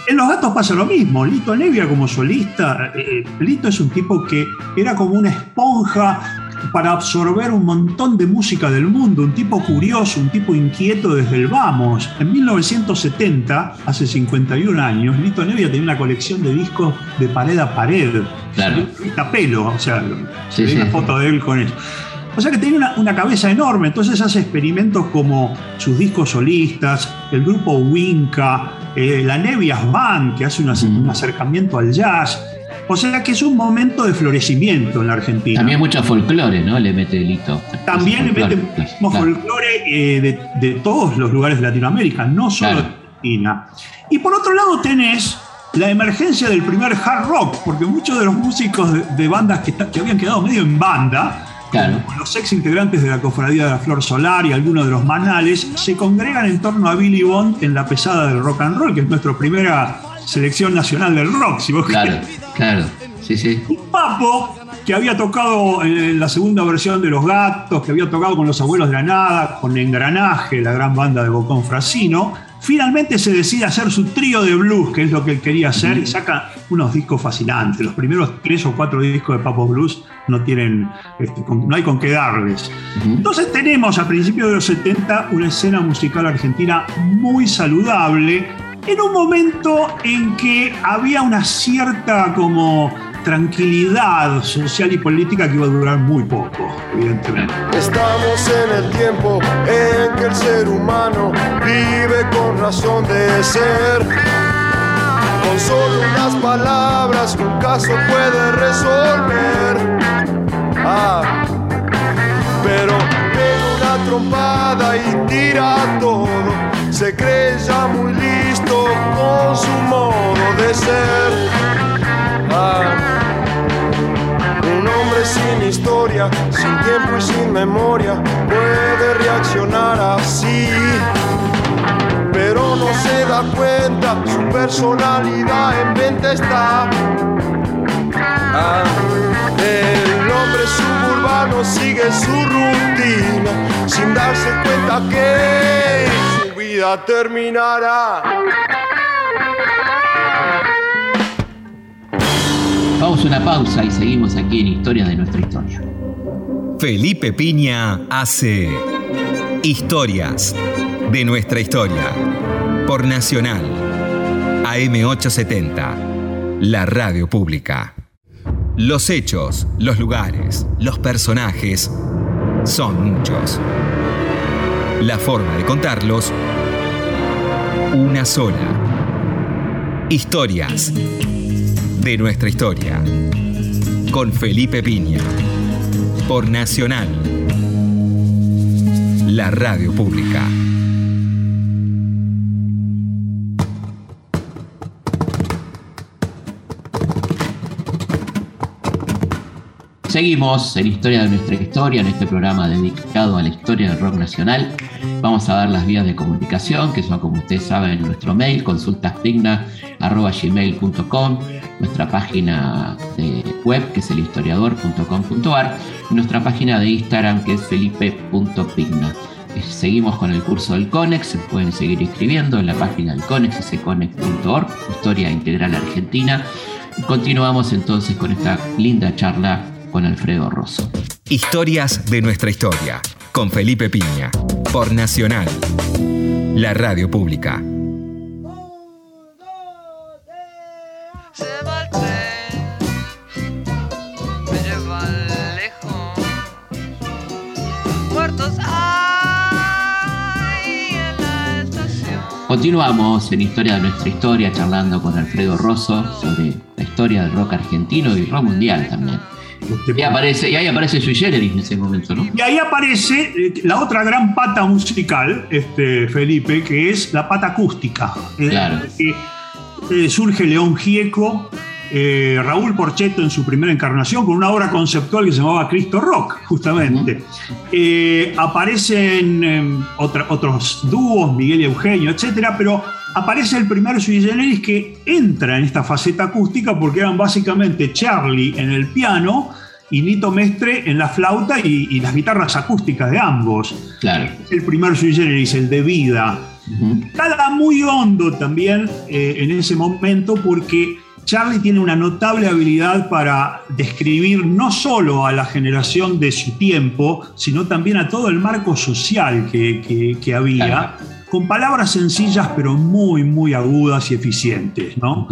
En Los Gatos pasa lo mismo. Lito Nevia como solista, eh, Lito es un tipo que era como una esponja para absorber un montón de música del mundo, un tipo curioso, un tipo inquieto desde el vamos. En 1970, hace 51 años, Lito Nevia tenía una colección de discos de pared a pared. Claro. A pelo, o sea, Sí, hay sí, una sí. foto de él con eso. O sea que tenía una, una cabeza enorme, entonces hace experimentos como sus discos solistas, el grupo Winca, eh, la Nevias Band, que hace un, acer- un acercamiento al jazz. O sea que es un momento de florecimiento en la Argentina. También mucho folclore, ¿no? Le mete delito. También le mete muchísimo folclore eh, de, de todos los lugares de Latinoamérica, no solo Claro. de Argentina. Y por otro lado tenés la emergencia del primer hard rock, porque muchos de los músicos de, de bandas que habían quedado medio en banda, Claro. los ex integrantes de la Cofradía de la Flor Solar y algunos de los manales, se congregan en torno a Billy Bond en la pesada del rock and roll, que es nuestra primera selección nacional del rock, si vos Claro, querés. claro. Sí, sí. Y Papo, que había tocado en la segunda versión de Los Gatos, que había tocado con Los Abuelos de la Nada, con Engranaje, la gran banda de Bocón Frasino, finalmente se decide hacer su trío de blues, que es lo que él quería hacer, y saca unos discos fascinantes. Los primeros tres o cuatro discos de Papo Blues no tienen, este, con- no hay con qué darles. Entonces tenemos a principios de los 70 una escena musical argentina muy saludable, en un momento en que había una cierta como tranquilidad social y política que iba a durar muy poco, evidentemente. Estamos en el tiempo en que el ser humano vive con razón de ser. Con solo unas palabras un caso puede resolver. Ah, pero pega una trompada y tira todo. Se cree ya muy listo con su modo de ser. Un hombre sin historia, sin tiempo y sin memoria, puede reaccionar así. Pero no se da cuenta, su personalidad en venta está. Ah, el hombre suburbano sigue su rutina, sin darse cuenta que su vida terminará. Vamos a una pausa y seguimos aquí en Historias de nuestra historia. Felipe Piña hace Historias de nuestra historia por Nacional AM870, la radio pública. Los hechos, los lugares, los personajes son muchos. La forma de contarlos, una sola. Historias de nuestra historia. Con Felipe Piña. Por Nacional, la radio pública. Seguimos en Historia de nuestra historia, en este programa dedicado a la historia del rock nacional. Vamos a ver las vías de comunicación, que son, como ustedes saben, nuestro mail, consultaspigna.gmail.com, nuestra página de web, que es elhistoriador.com.ar, nuestra página de Instagram, que es felipe.pigna. Eh, Seguimos con el curso del CONEX, se pueden seguir inscribiendo en la página del CONEX, sconex.org, Historia Integral Argentina. Continuamos entonces con esta linda charla con Alfredo Rosso. Historias de nuestra historia, con Felipe Piña, por Nacional, la radio pública. Continuamos en Historia de nuestra historia charlando con Alfredo Rosso sobre la historia del rock argentino y rock mundial también. Y, aparece, y ahí aparece Sui Generis en ese momento, ¿no? Y ahí aparece eh, la otra gran pata musical, este, Felipe, que es la pata acústica. Eh, claro. Eh, surge León Gieco, eh, Raúl Porchetto en su primera encarnación con una obra conceptual que se llamaba Cristo Rock, justamente. Aparecen em, otros dúos, Miguel y Eugenio, etc. Pero aparece el primer sui generis que entra en esta faceta acústica porque eran básicamente Charlie en el piano y Nito Mestre en la flauta y, las guitarras acústicas de ambos. Claro. El primer sui generis, el de vida. Cala muy hondo también eh, en ese momento porque Charlie tiene una notable habilidad para describir no solo a la generación de su tiempo, sino también a todo el marco social que, había, con palabras sencillas pero muy, muy agudas y eficientes. ¿no?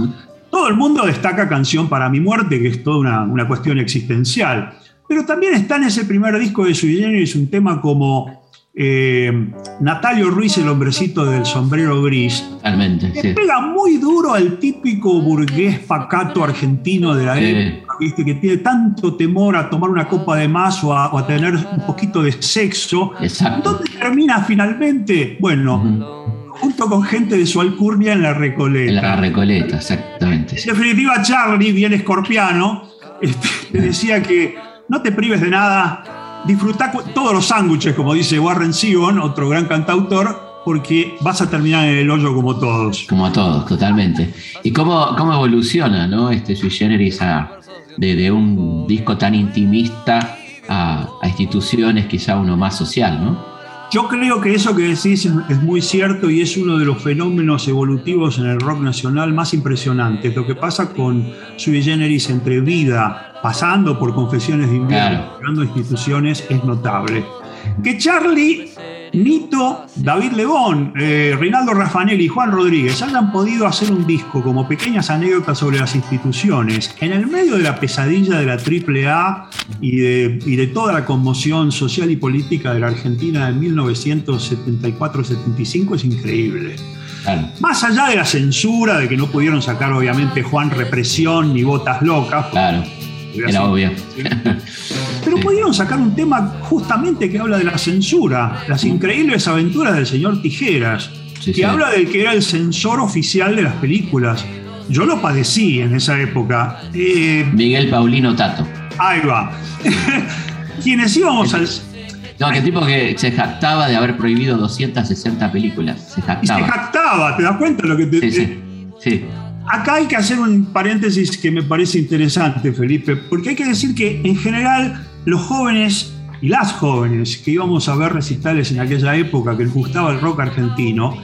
Todo el mundo destaca Canción para mi muerte, que es toda una, una cuestión existencial. Pero también está en ese primer disco de Sui Generis un tema como eh, Natalio Ruiz, el hombrecito del sombrero gris, que pega muy duro al típico burgués pacato argentino de la época, ¿viste? que tiene tanto temor a tomar una copa de más o a, tener un poquito de sexo. Exacto. ¿Dónde termina finalmente? Bueno, junto con gente de su alcurnia en la Recoleta. En la Recoleta, exactamente. En definitiva, Charlie, bien escorpiano, este, decía que no te prives de nada disfruta todos los sándwiches, como dice Warren Zevon, otro gran cantautor, porque vas a terminar en el hoyo como todos. Como a todos, totalmente. ¿Y cómo, cómo evoluciona ¿no? este sui generis de, un disco tan intimista a, a, instituciones quizá uno más social, ¿no? Yo creo que eso que decís es muy cierto y es uno de los fenómenos evolutivos en el rock nacional más impresionantes. Lo que pasa con Sui Generis entre vida, pasando por confesiones de invierno, claro. instituciones, es notable. Que Charlie Nito, David Lebón, eh, Rinaldo Raffanelli y Juan Rodríguez hayan podido hacer un disco como pequeñas anécdotas sobre las instituciones en el medio de la pesadilla de la AAA y de, y de toda la conmoción social y política de la Argentina de 1974-75 es increíble. Más allá de la censura, de que no pudieron sacar obviamente Juan Represión ni Botas Locas. Claro, era obvio. Pero pudieron sacar un tema justamente que habla de la censura, las increíbles aventuras del señor Tijeras, que habla de que era el censor oficial de las películas. Yo lo padecí en esa época. Eh, Miguel Paulino Tato. Ahí va. Quienes íbamos al. No, que tipo que se jactaba de haber prohibido 260 películas. Se jactaba. Y se jactaba, ¿te das cuenta de lo que te.? Sí, sí. sí. Acá hay que hacer un paréntesis que me parece interesante, Felipe, porque hay que decir que en general los jóvenes y las jóvenes que íbamos a ver recitales en aquella época que les gustaba el rock argentino,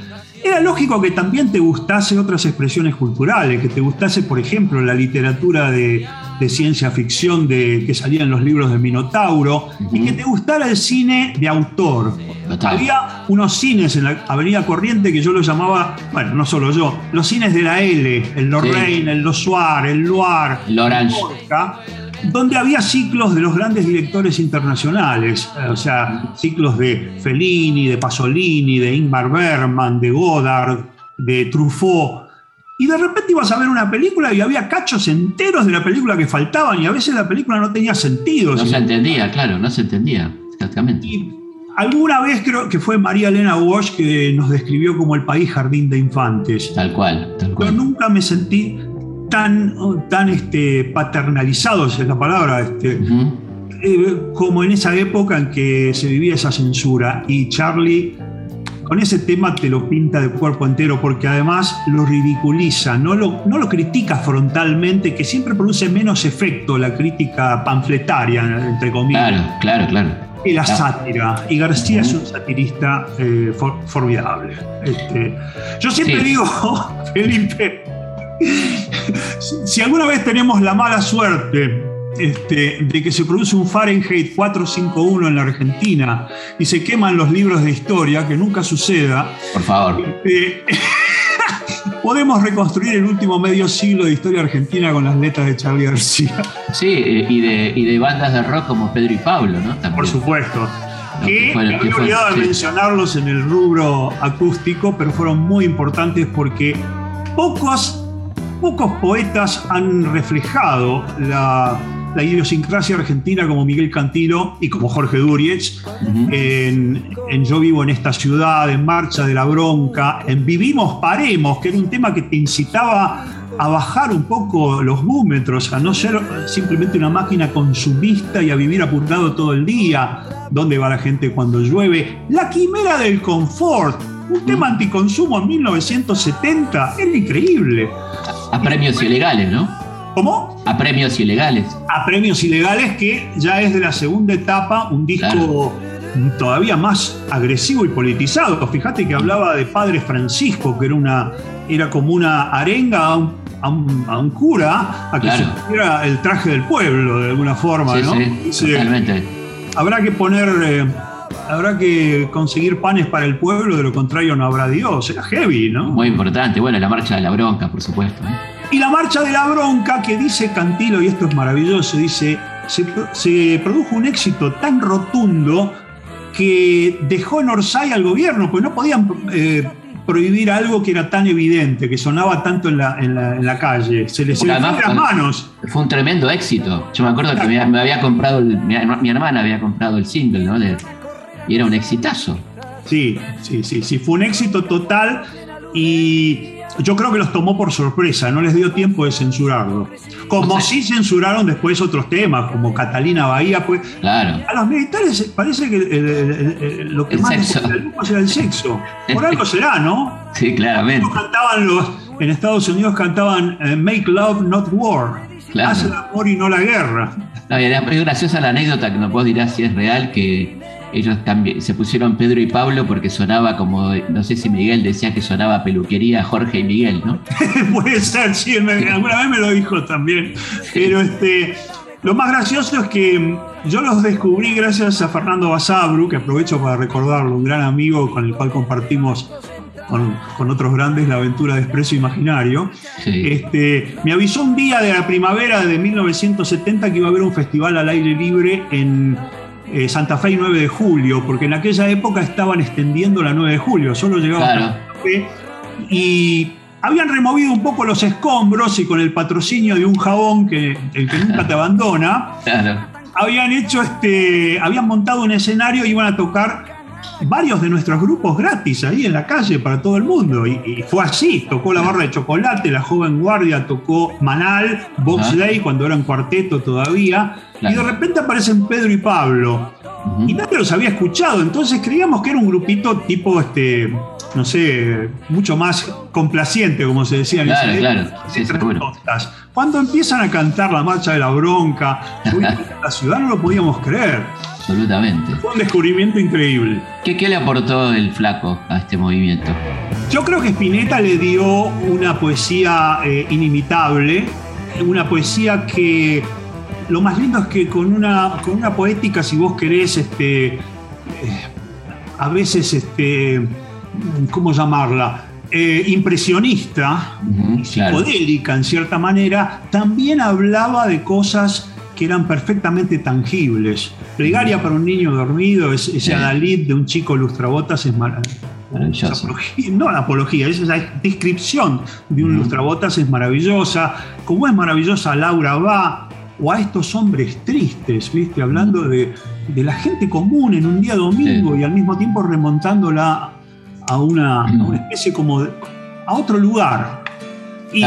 era lógico que también te gustase otras expresiones culturales, que te gustase, por ejemplo, la literatura de, ciencia ficción de, que salía en los libros de Minotauro, y que te gustara el cine de autor. Había unos cines en la Avenida Corriente que yo los llamaba, bueno, no solo yo, los cines de la L, el Lorraine, el Losuar, el Loire, el Orange donde había ciclos de los grandes directores internacionales, o sea, ciclos de Fellini, de Pasolini, de Ingmar Bergman, de Godard, de Truffaut. Y de repente ibas a ver una película y había cachos enteros de la película que faltaban y a veces la película no tenía sentido. No se entendía, claro, no se entendía, exactamente. Y alguna vez creo que fue María Elena Walsh que nos describió como el país jardín de infantes. Tal cual, tal cual. Yo nunca me sentí tan, tan este, paternalizados, es la palabra, este, eh, como en esa época en que se vivía esa censura. Y Charlie con ese tema te lo pinta de cuerpo entero porque además lo ridiculiza, no lo, no lo critica frontalmente, que siempre produce menos efecto la crítica panfletaria, entre comillas. Claro, claro, claro. Y la sátira. Y García es un satirista eh, formidable. Este, yo siempre digo, Felipe, si alguna vez tenemos la mala suerte este, de que se produce un Fahrenheit 451 en la Argentina y se queman los libros de historia, que nunca suceda. Por favor. Este, podemos reconstruir el último medio siglo de historia argentina con las letras de Charlie García. Sí, y de, y de bandas de rock como Pedro y Pablo, ¿no? Por supuesto. Que, me había olvidado de mencionarlos en el rubro acústico, pero fueron muy importantes porque pocos, pocos poetas han reflejado la, la idiosincrasia argentina como Miguel Cantilo y como Jorge Duriez, en, Yo vivo en esta ciudad, en Marcha de la Bronca, en Vivimos, Paremos, que era un tema que te incitaba a bajar un poco los búmetros, a no ser simplemente una máquina consumista y a vivir apurado todo el día. ¿Dónde va la gente cuando llueve? La quimera del confort, un tema anticonsumo en 1970, era increíble. A premios ilegales, ¿no? ¿Cómo? A premios ilegales. A premios ilegales, que ya es de la segunda etapa, un disco todavía más agresivo y politizado. Fíjate que hablaba de Padre Francisco, que era, una, era como una arenga a un, a un, cura a que se pusiera el traje del pueblo, de alguna forma, ¿no? Sí, totalmente. Habrá que poner. Eh, habrá que conseguir panes para el pueblo, de lo contrario no habrá Dios. Era heavy, ¿no? Muy importante. Bueno, la marcha de la bronca, por supuesto. ¿eh? Y la marcha de la bronca que dice Cantilo, y esto es maravilloso, dice, se, produjo un éxito tan rotundo que dejó en Orsay al gobierno, pues no podían eh, prohibir algo que era tan evidente, que sonaba tanto en la, en la, calle. Se les fue las manos. Fue un tremendo éxito. Yo me acuerdo que me, había comprado, mi, hermana había comprado el single, ¿no? y era un exitazo. Sí, sí, sí, sí, fue un éxito total y yo creo que los tomó por sorpresa, no les dio tiempo de censurarlo. Como si censuraron después otros temas, como Catalina Bahía, pues. Claro. A los militares parece que lo que más les era el sexo. Por algo será, ¿no? Sí, claramente. Cantaban los, en Estados Unidos cantaban eh, Make Love, Not War. Claro. Hace el amor y no la guerra. No, es graciosa la anécdota que no puedo dirás si es real, que ellos también se pusieron Pedro y Pablo porque sonaba como, no sé si Miguel decía que sonaba peluquería Jorge y Miguel, ¿no? Puede ser, sí, alguna vez me lo dijo también. Pero este, lo más gracioso es que yo los descubrí gracias a Fernando Basabru, que aprovecho para recordarlo, un gran amigo con el cual compartimos con, otros grandes la aventura de Expreso Imaginario. Este, me avisó un día de la primavera de 1970 que iba a haber un festival al aire libre en eh, Santa Fe y 9 de julio, porque en aquella época estaban extendiendo la 9 de julio, solo llegaba Santa Fe y habían removido un poco los escombros y con el patrocinio de un jabón que el que nunca te abandona, habían hecho este, habían montado un escenario y iban a tocar varios de nuestros grupos gratis ahí en la calle para todo el mundo. Y, fue así, tocó la barra de chocolate, la joven guardia tocó Manal, Box Day cuando eran cuarteto todavía, y de repente aparecen Pedro y Pablo. Y nadie los había escuchado, entonces creíamos que era un grupito tipo, este, no sé, mucho más complaciente, como se decía en claro, claro. Cuando empiezan a cantar la marcha de la bronca, la ciudad no lo podíamos creer absolutamente. Fue un descubrimiento increíble. ¿Qué, ¿Qué, le aportó el flaco a este movimiento? Yo creo que Spinetta le dio una poesía eh, inimitable, una poesía que lo más lindo es que con una, con una poética, si vos querés, este, eh, a veces, este, ¿cómo llamarla? Eh, impresionista, psicodélica en cierta manera, también hablaba de cosas que eran perfectamente tangibles. Plegaria para un niño dormido, ese sí. de un chico lustrabotas es maravilloso. No la apología, esa descripción de un lustrabotas es maravillosa. Como es maravillosa Laura va, o a estos hombres tristes, ¿viste? Hablando de, la gente común en un día domingo y al mismo tiempo remontándola a una, especie como a otro lugar. Y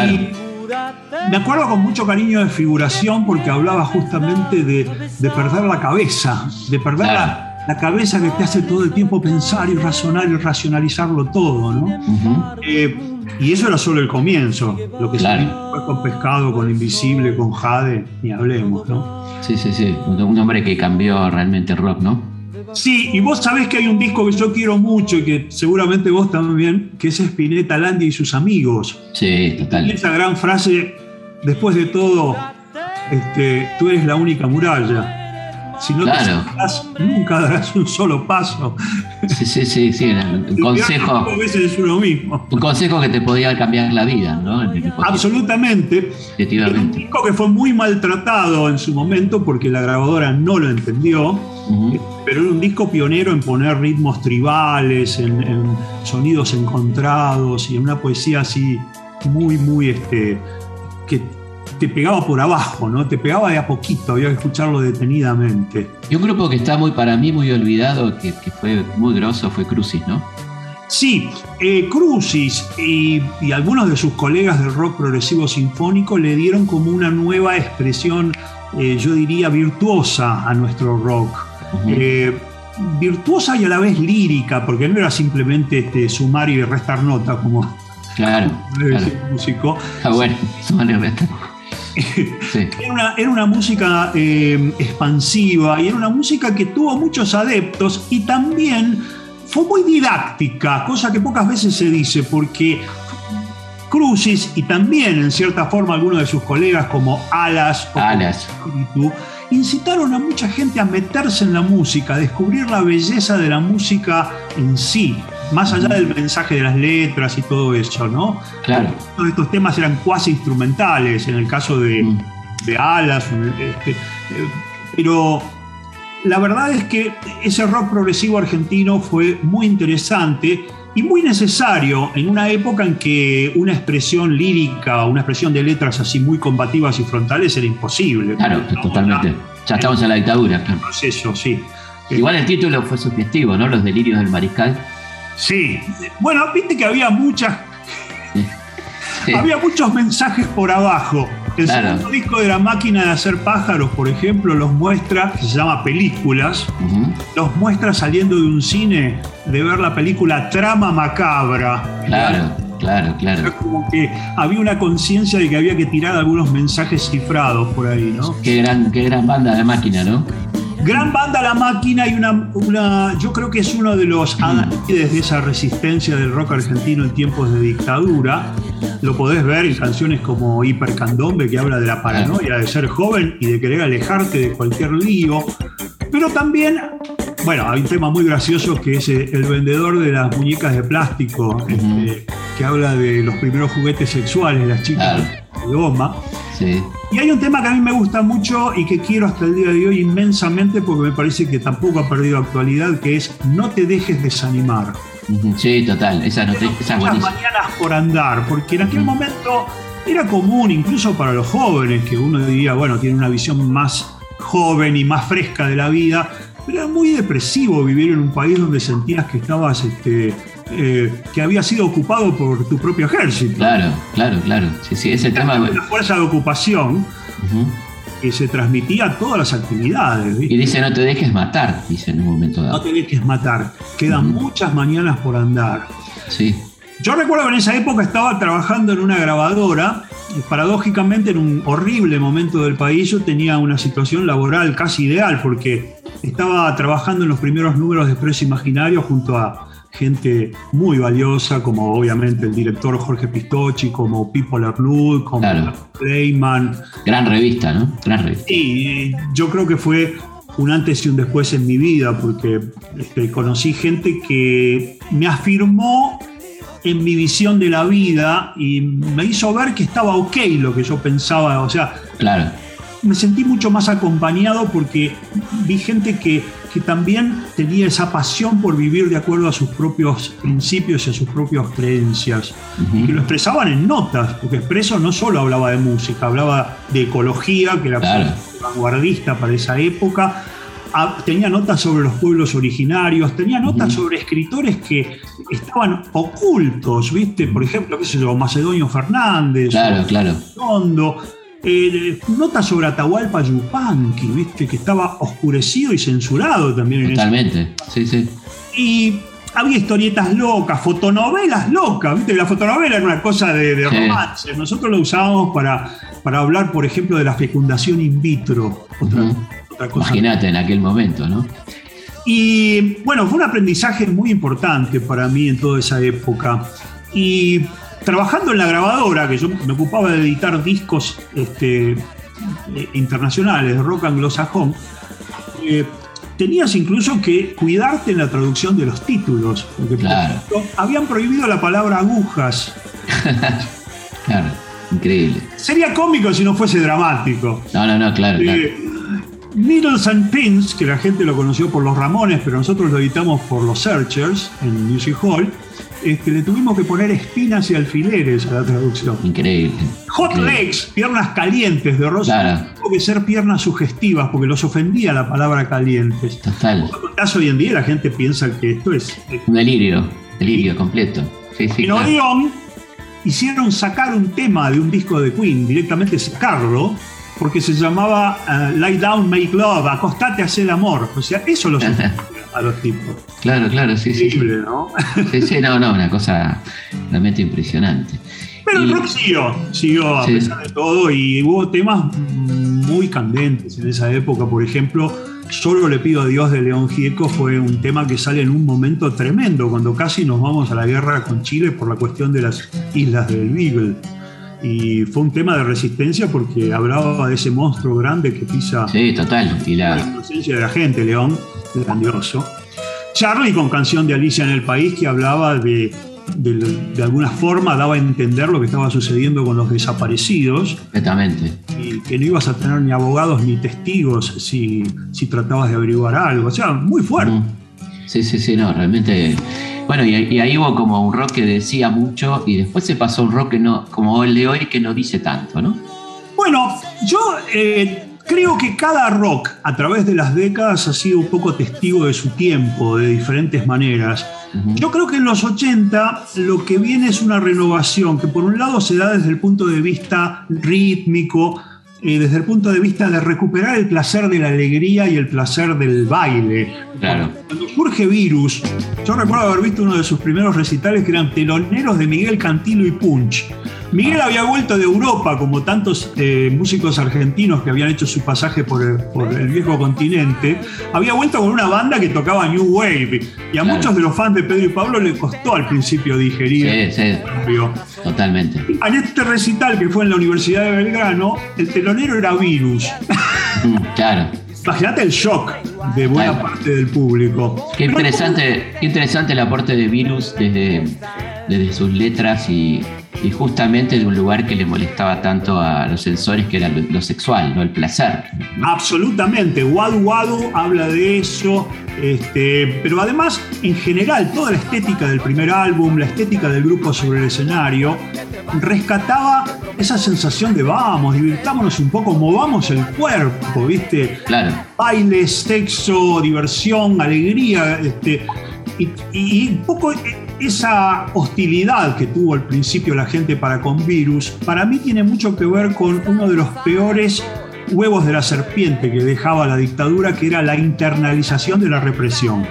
me acuerdo con mucho cariño de figuración porque hablaba justamente de, perder la cabeza, de perder la, cabeza que te hace todo el tiempo pensar y razonar y racionalizarlo todo, ¿no? Eh, y eso era solo el comienzo, lo que se fue con Pescado, con Invisible, con Jade, ni hablemos, ¿no? Sí, sí, sí, un hombre que cambió realmente el rock, ¿no? Sí, y vos sabés que hay un disco que yo quiero mucho y que seguramente vos también, que es Spinetta Landi y sus amigos. Sí, total. Y esa gran frase, después de todo, este, tú eres la única muralla. Si no Claro. te acercás, nunca darás un solo paso. Sí, sí, sí, sí. Un consejo, A veces es uno mismo. un consejo que te podía cambiar la vida, ¿no? Absolutamente. Un disco que fue muy maltratado en su momento porque la grabadora no lo entendió. Pero era un disco pionero en poner ritmos tribales, en, en sonidos encontrados y en una poesía así muy, muy, este, que te pegaba por abajo, ¿no? Te pegaba de a poquito, había que escucharlo detenidamente. Y un grupo que está muy, para mí, muy olvidado, que, que fue muy grosso, fue Crucis, ¿no? Sí, eh, Crucis y, y algunos de sus colegas del rock progresivo sinfónico le dieron como una nueva expresión, eh, yo diría, virtuosa a nuestro rock. Eh, virtuosa y a la vez lírica, porque no era simplemente este, sumar y restar nota como Claro, debe claro. músico. Ah, bueno, y. Sí. Era una, era una música eh, expansiva y era una música que tuvo muchos adeptos y también fue muy didáctica, cosa que pocas veces se dice, porque Crucis y también en cierta forma algunos de sus colegas como Alas o Alas. Espíritu, incitaron a mucha gente a meterse en la música, a descubrir la belleza de la música en sí, más allá del mensaje de las letras y todo eso, ¿no? Claro. Todos estos temas eran cuasi instrumentales, en el caso de, Mm. de Alas, este, eh, pero la verdad es que ese rock progresivo argentino fue muy interesante y muy necesario en una época en que una expresión lírica, una expresión de letras así muy combativas y frontales era imposible. Claro, totalmente. Ya estamos en la dictadura. claro. proceso, sí. Igual el título fue sugestivo, ¿no? Los delirios del mariscal. Sí. Bueno, viste que había muchas Sí. Había muchos mensajes por abajo. El Claro. segundo disco de la máquina de hacer pájaros, por ejemplo, los muestra, se llama Películas, los muestra saliendo de un cine de ver la película Trama Macabra. Claro, claro, claro. como que había una conciencia de que había que tirar algunos mensajes cifrados por ahí, ¿no? Qué gran, qué gran banda de máquina, ¿no? Gran banda La Máquina y una, una yo creo que es uno de los adalides de esa resistencia del rock argentino en tiempos de dictadura. Lo podés ver en canciones como Hipercandombe, que habla de la paranoia de ser joven y de querer alejarte de cualquier lío. Pero también, bueno, hay un tema muy gracioso que es el vendedor de las muñecas de plástico, este, que habla de los primeros juguetes sexuales, las chicas de goma. Sí. Y hay un tema que a mí me gusta mucho y que quiero hasta el día de hoy inmensamente porque me parece que tampoco ha perdido actualidad, que es no te dejes desanimar. Sí, total. Esa, no te- esa buenísima. mañanas por andar, porque en aquel momento era común, incluso para los jóvenes, que uno diría, bueno, tiene una visión más joven y más fresca de la vida, pero era muy depresivo vivir en un país donde sentías que estabas, este, eh, que había sido ocupado por tu propio ejército. Claro, claro, claro. Sí, sí, ese tema. Una fuerza de ocupación. Que se transmitía a todas las actividades. ¿viste? Y dice, no te dejes matar, dice en un momento No dado. te dejes matar. Quedan muchas mañanas por andar. Sí. Yo recuerdo que en esa época estaba trabajando en una grabadora. Paradójicamente, en un horrible momento del país, yo tenía una situación laboral casi ideal porque estaba trabajando en los primeros números de Expreso Imaginario junto a gente muy valiosa, como obviamente el director Jorge Pistocchi, como Pipo Lernud, como Claro. Gran revista, ¿no? Gran revista. Sí, yo creo que fue un antes y un después en mi vida, porque este, conocí gente que me afirmó en mi visión de la vida y me hizo ver que estaba ok lo que yo pensaba. O sea, Claro. me sentí mucho más acompañado porque vi gente que, que también tenía esa pasión por vivir de acuerdo a sus propios principios y a sus propias creencias y que lo expresaban en notas, porque Expreso no solo hablaba de música, hablaba de ecología, que era Claro. vanguardista para esa época, ah, tenía notas sobre los pueblos originarios, tenía notas sobre escritores que estaban ocultos, ¿viste? Por ejemplo, qué sé yo, Macedonio Fernández, Claro, o claro. Eh, notas sobre Atahualpa Yupanqui, ¿viste? Que estaba oscurecido y censurado también en Totalmente. Sí, sí. y había historietas locas, fotonovelas locas, ¿viste? La fotonovela era una cosa de, de Sí. romance. Nosotros lo usábamos para, para hablar, por ejemplo, de la fecundación in vitro. Otra, otra cosa. Imagínate en aquel momento, ¿no? Y bueno, fue un aprendizaje muy importante para mí en toda esa época. Y trabajando en la grabadora, que yo me ocupaba de editar discos este, internacionales de rock anglosajón, eh, tenías incluso que cuidarte en la traducción de los títulos, porque habían prohibido la palabra agujas. claro, increíble. Sería cómico si no fuese dramático. No, no, no, claro. Eh, Needles and Pins, que la gente lo conoció por los Ramones, pero nosotros lo editamos por los Searchers en Music Hall, este, le tuvimos que poner espinas y alfileres a la traducción. Increíble. Hot legs, piernas calientes de Rosa. Claro. Tuvo que ser piernas sugestivas porque los ofendía la palabra calientes. Total. caso hoy en día la gente piensa que esto es. Un delirio, delirio completo. Sí, sí, en Odeon hicieron sacar un tema de un disco de Queen, directamente sacarlo, porque se llamaba uh, Lie Down, Make Love, acostate, hace el amor. O sea, eso lo a los tipos. Claro, claro, sí, Increíble, sí. ¿no? Sí, sí, no, no, una cosa realmente impresionante. Pero el rock siguió, siguió a pesar de todo y hubo temas muy candentes en esa época. Por ejemplo, Solo le pido a Dios de León Gieco fue un tema que sale en un momento tremendo, cuando casi nos vamos a la guerra con Chile por la cuestión de las islas del Beagle. Y fue un tema de resistencia porque hablaba de ese monstruo grande que pisa sí, total. Y la... la presencia de la gente, León grandioso. Charlie con canción de Alicia en el País que hablaba de, de, alguna forma, daba a entender lo que estaba sucediendo con los desaparecidos. Completamente. Y que no ibas a tener ni abogados ni testigos si, si tratabas de averiguar algo. O sea, muy fuerte. Sí, sí, sí, no, realmente. Bueno, y, ahí hubo como un rock que decía mucho y después se pasó un rock que no, como el de hoy que no dice tanto, ¿no? Bueno, yo eh, Creo que cada rock a través de las décadas ha sido un poco testigo de su tiempo, de diferentes maneras. Yo creo que en los 80 lo que viene es una renovación que por un lado se da desde el punto de vista rítmico, eh, desde el punto de vista de recuperar el placer de la alegría y el placer del baile. Claro. Cuando surge Virus, yo recuerdo haber visto uno de sus primeros recitales que eran teloneros de Miguel Cantilo y Punch. Miguel había vuelto de Europa, como tantos eh, músicos argentinos que habían hecho su pasaje por el, viejo continente. Había vuelto con una banda que tocaba New Wave. Y a muchos de los fans de Pedro y Pablo le costó al principio digerir. Sí, sí. Totalmente. En este recital que fue en la Universidad de Belgrano, el telonero era Virus. Mm, claro. Imagínate el shock de buena parte del público. Qué interesante, qué interesante el aporte de Virus desde, desde sus letras y, y justamente de un lugar que le molestaba tanto a los sensores, que era lo, sexual, ¿no? el placer. Absolutamente, Wadu Wadu habla de eso, este, pero además, en general, toda la estética del primer álbum, la estética del grupo sobre el escenario, rescataba esa sensación de vamos, divirtámonos un poco, movamos el cuerpo, ¿viste? Claro. Bailes, sexo, diversión, alegría, este, y, y un poco esa hostilidad que tuvo al principio la gente para con virus, para mí tiene mucho que ver con uno de los peores huevos de la serpiente que dejaba la dictadura, que era la internalización de la represión.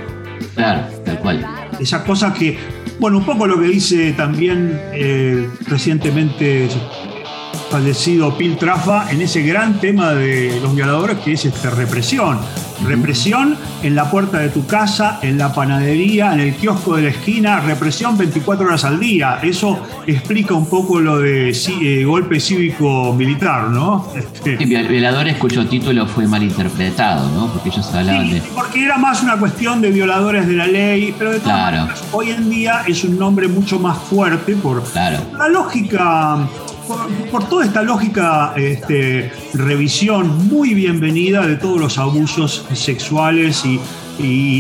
Claro, tal cual. Esa cosa que, bueno, un poco lo que dice también eh, recientemente fallecido Pil Trafa en ese gran tema de los violadores que es esta represión. Represión en la puerta de tu casa, en la panadería, en el kiosco de la esquina, represión 24 horas al día. Eso explica un poco lo de eh, golpe cívico militar, ¿no? Este, violadores cuyo título fue mal interpretado, ¿no? Porque ellos hablaban de. Porque era más una cuestión de violadores de la ley, pero de claro. hoy en día es un nombre mucho más fuerte por la lógica por, toda esta lógica este, revisión muy bienvenida de todos los abusos sexuales y,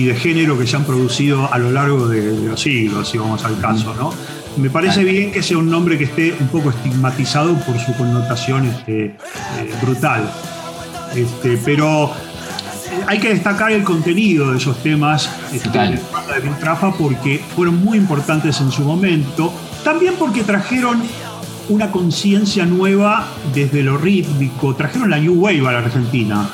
de género que se han producido a lo largo de, los siglos, si vamos al caso, ¿no? Me parece bien que sea un nombre que esté un poco estigmatizado por su connotación este, eh, brutal. Este, pero hay que destacar el contenido de esos temas este, de Trafa porque fueron muy importantes en su momento. También porque trajeron una conciencia nueva desde lo rítmico. Trajeron la New Wave a la Argentina.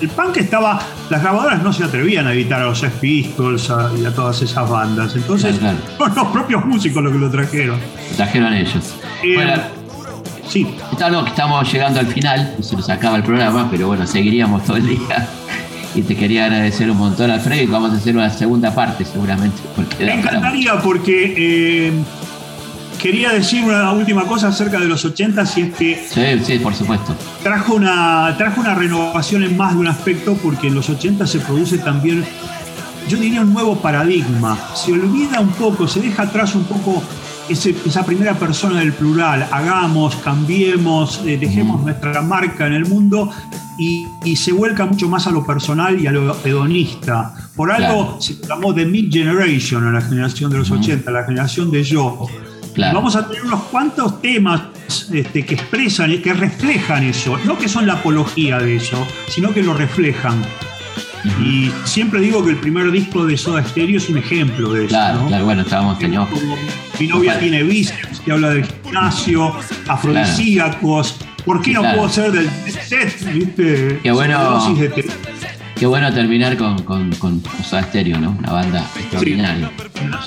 El, punk estaba. Las grabadoras no se atrevían a editar a los Sex Pistols y a todas esas bandas. Entonces, son los propios músicos los que lo trajeron. Lo trajeron ellos. Eh, sí. Estamos llegando al final, se nos acaba el programa, pero bueno, seguiríamos todo el día. y te quería agradecer un montón, Alfredo, y vamos a hacer una segunda parte seguramente. Me encantaría porque eh, quería decir una última cosa acerca de los 80 si es que... Sí, sí, por supuesto. Trajo una, trajo una renovación en más de un aspecto porque en los 80 se produce también, yo diría, un nuevo paradigma. Se olvida un poco, se deja atrás un poco esa primera persona del plural, hagamos, cambiemos, eh, dejemos nuestra marca en el mundo y, se vuelca mucho más a lo personal y a lo hedonista. Por algo se llamó The Mid Generation, a la generación de los 80, la generación de yo. Vamos a tener unos cuantos temas este, que expresan, y que reflejan eso, no que son la apología de eso, sino que lo reflejan. Y siempre digo que el primer disco de Soda Stereo es un ejemplo de eso. Claro, claro bueno, estábamos teniendo. Mi novia tiene bíceps, que habla del gimnasio, afrodisíacos. ¿Por qué no puedo ser del set? ¿viste? Qué bueno. Qué bueno terminar con, con, con Soda Stereo, ¿no? Una banda extraordinaria.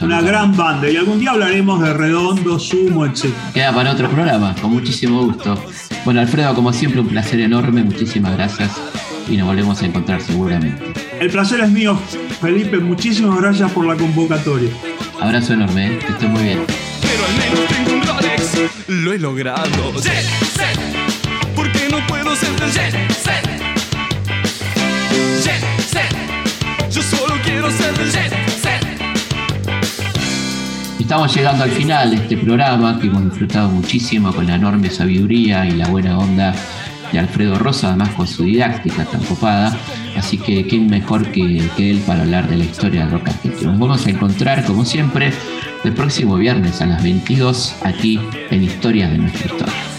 Una, gran banda. Y algún día hablaremos de Redondo, Sumo, etc. Queda para otro programa, con muchísimo gusto. Bueno, Alfredo, como siempre, un placer enorme. Muchísimas gracias y nos volvemos a encontrar seguramente. El placer es mío, Felipe. Muchísimas gracias por la convocatoria. Abrazo enorme, ¿eh? que estés muy bien. Pero al menos tengo un Rolex, lo he logrado. Jet set, porque no puedo ser del jet set. Estamos llegando al final de este programa que hemos disfrutado muchísimo con la enorme sabiduría y la buena onda de Alfredo Rosa, además con su didáctica tan copada. Así que quién mejor que, él para hablar de la historia del rock argentino. Nos vamos a encontrar, como siempre, el próximo viernes a las 22 aquí en Historias de nuestra historia.